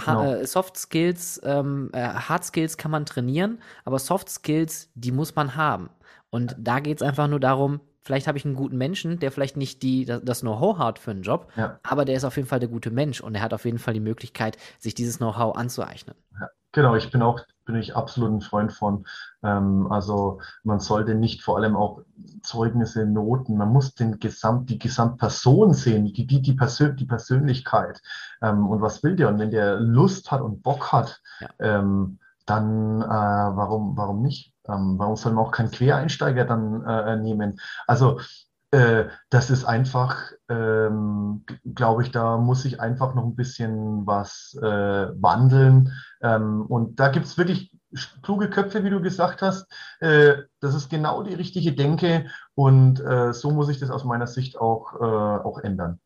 Ha genau. Äh, Soft Skills, ähm, äh, Hard Skills kann man trainieren, aber Soft Skills, die muss man haben. Und da geht es einfach nur darum, vielleicht habe ich einen guten Menschen, der vielleicht nicht die, das Know-how hat für einen Job, ja. aber der ist auf jeden Fall der gute Mensch und er hat auf jeden Fall die Möglichkeit, sich dieses Know-how anzueignen. Ja. Genau, ich bin auch bin ich absolut ein Freund von. Ähm, also man sollte nicht vor allem auch Zeugnisse, Noten, man muss den Gesamt, die Gesamtperson sehen, die, die, die, Persön die Persönlichkeit. Ähm, und was will der? Und wenn der Lust hat und Bock hat, ja. ähm, dann äh, warum, warum nicht? Ähm, warum soll man auch keinen Quereinsteiger dann äh, nehmen? Also äh, das ist einfach, ähm, glaube ich, da muss ich einfach noch ein bisschen was äh, wandeln. Ähm, und da gibt es wirklich kluge Köpfe, wie du gesagt hast. Äh, das ist genau die richtige Denke und äh, so muss ich das aus meiner Sicht auch, äh, auch ändern.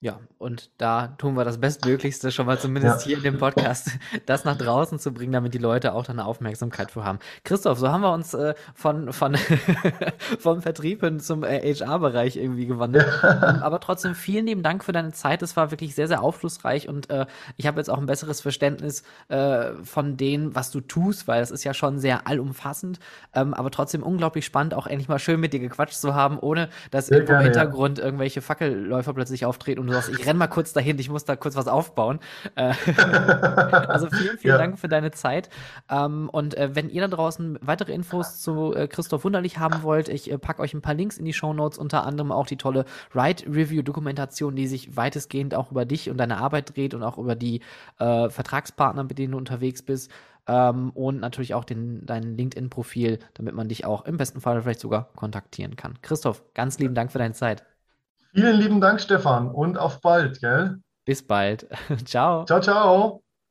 Ja, und da tun wir das Bestmöglichste, schon mal zumindest ja. hier in dem Podcast, das nach draußen zu bringen, damit die Leute auch da eine Aufmerksamkeit für haben. Christoph, so haben wir uns äh, von, von vom Vertrieb hin zum äh, HR-Bereich irgendwie gewandelt. Ja. Aber trotzdem vielen lieben Dank für deine Zeit. Es war wirklich sehr, sehr aufschlussreich und äh, ich habe jetzt auch ein besseres Verständnis äh, von dem, was du tust, weil es ist ja schon sehr allumfassend, ähm, aber trotzdem unglaublich spannend, auch endlich mal schön mit dir gequatscht zu haben, ohne dass sehr im Hintergrund ja. irgendwelche Fackelläufer plötzlich auftreten und du sagst, ich renn mal kurz dahin, ich muss da kurz was aufbauen. Äh, also vielen, vielen ja. Dank für deine Zeit. Ähm, und äh, wenn ihr da draußen weitere Infos zu äh, Christoph Wunderlich haben wollt, ich packe euch ein paar Links in die Show Notes, unter anderem auch die tolle Ride Review Dokumentation, die sich weitestgehend auch über dich und deine Arbeit dreht und auch über die Vertragspartner, mit denen du unterwegs bist. Ähm, und natürlich auch den, dein LinkedIn-Profil, damit man dich auch im besten Fall vielleicht sogar kontaktieren kann. Christoph, ganz lieben Dank für deine Zeit. Vielen lieben Dank, Stefan, und auf bald, gell? Bis bald. ciao. Ciao, ciao.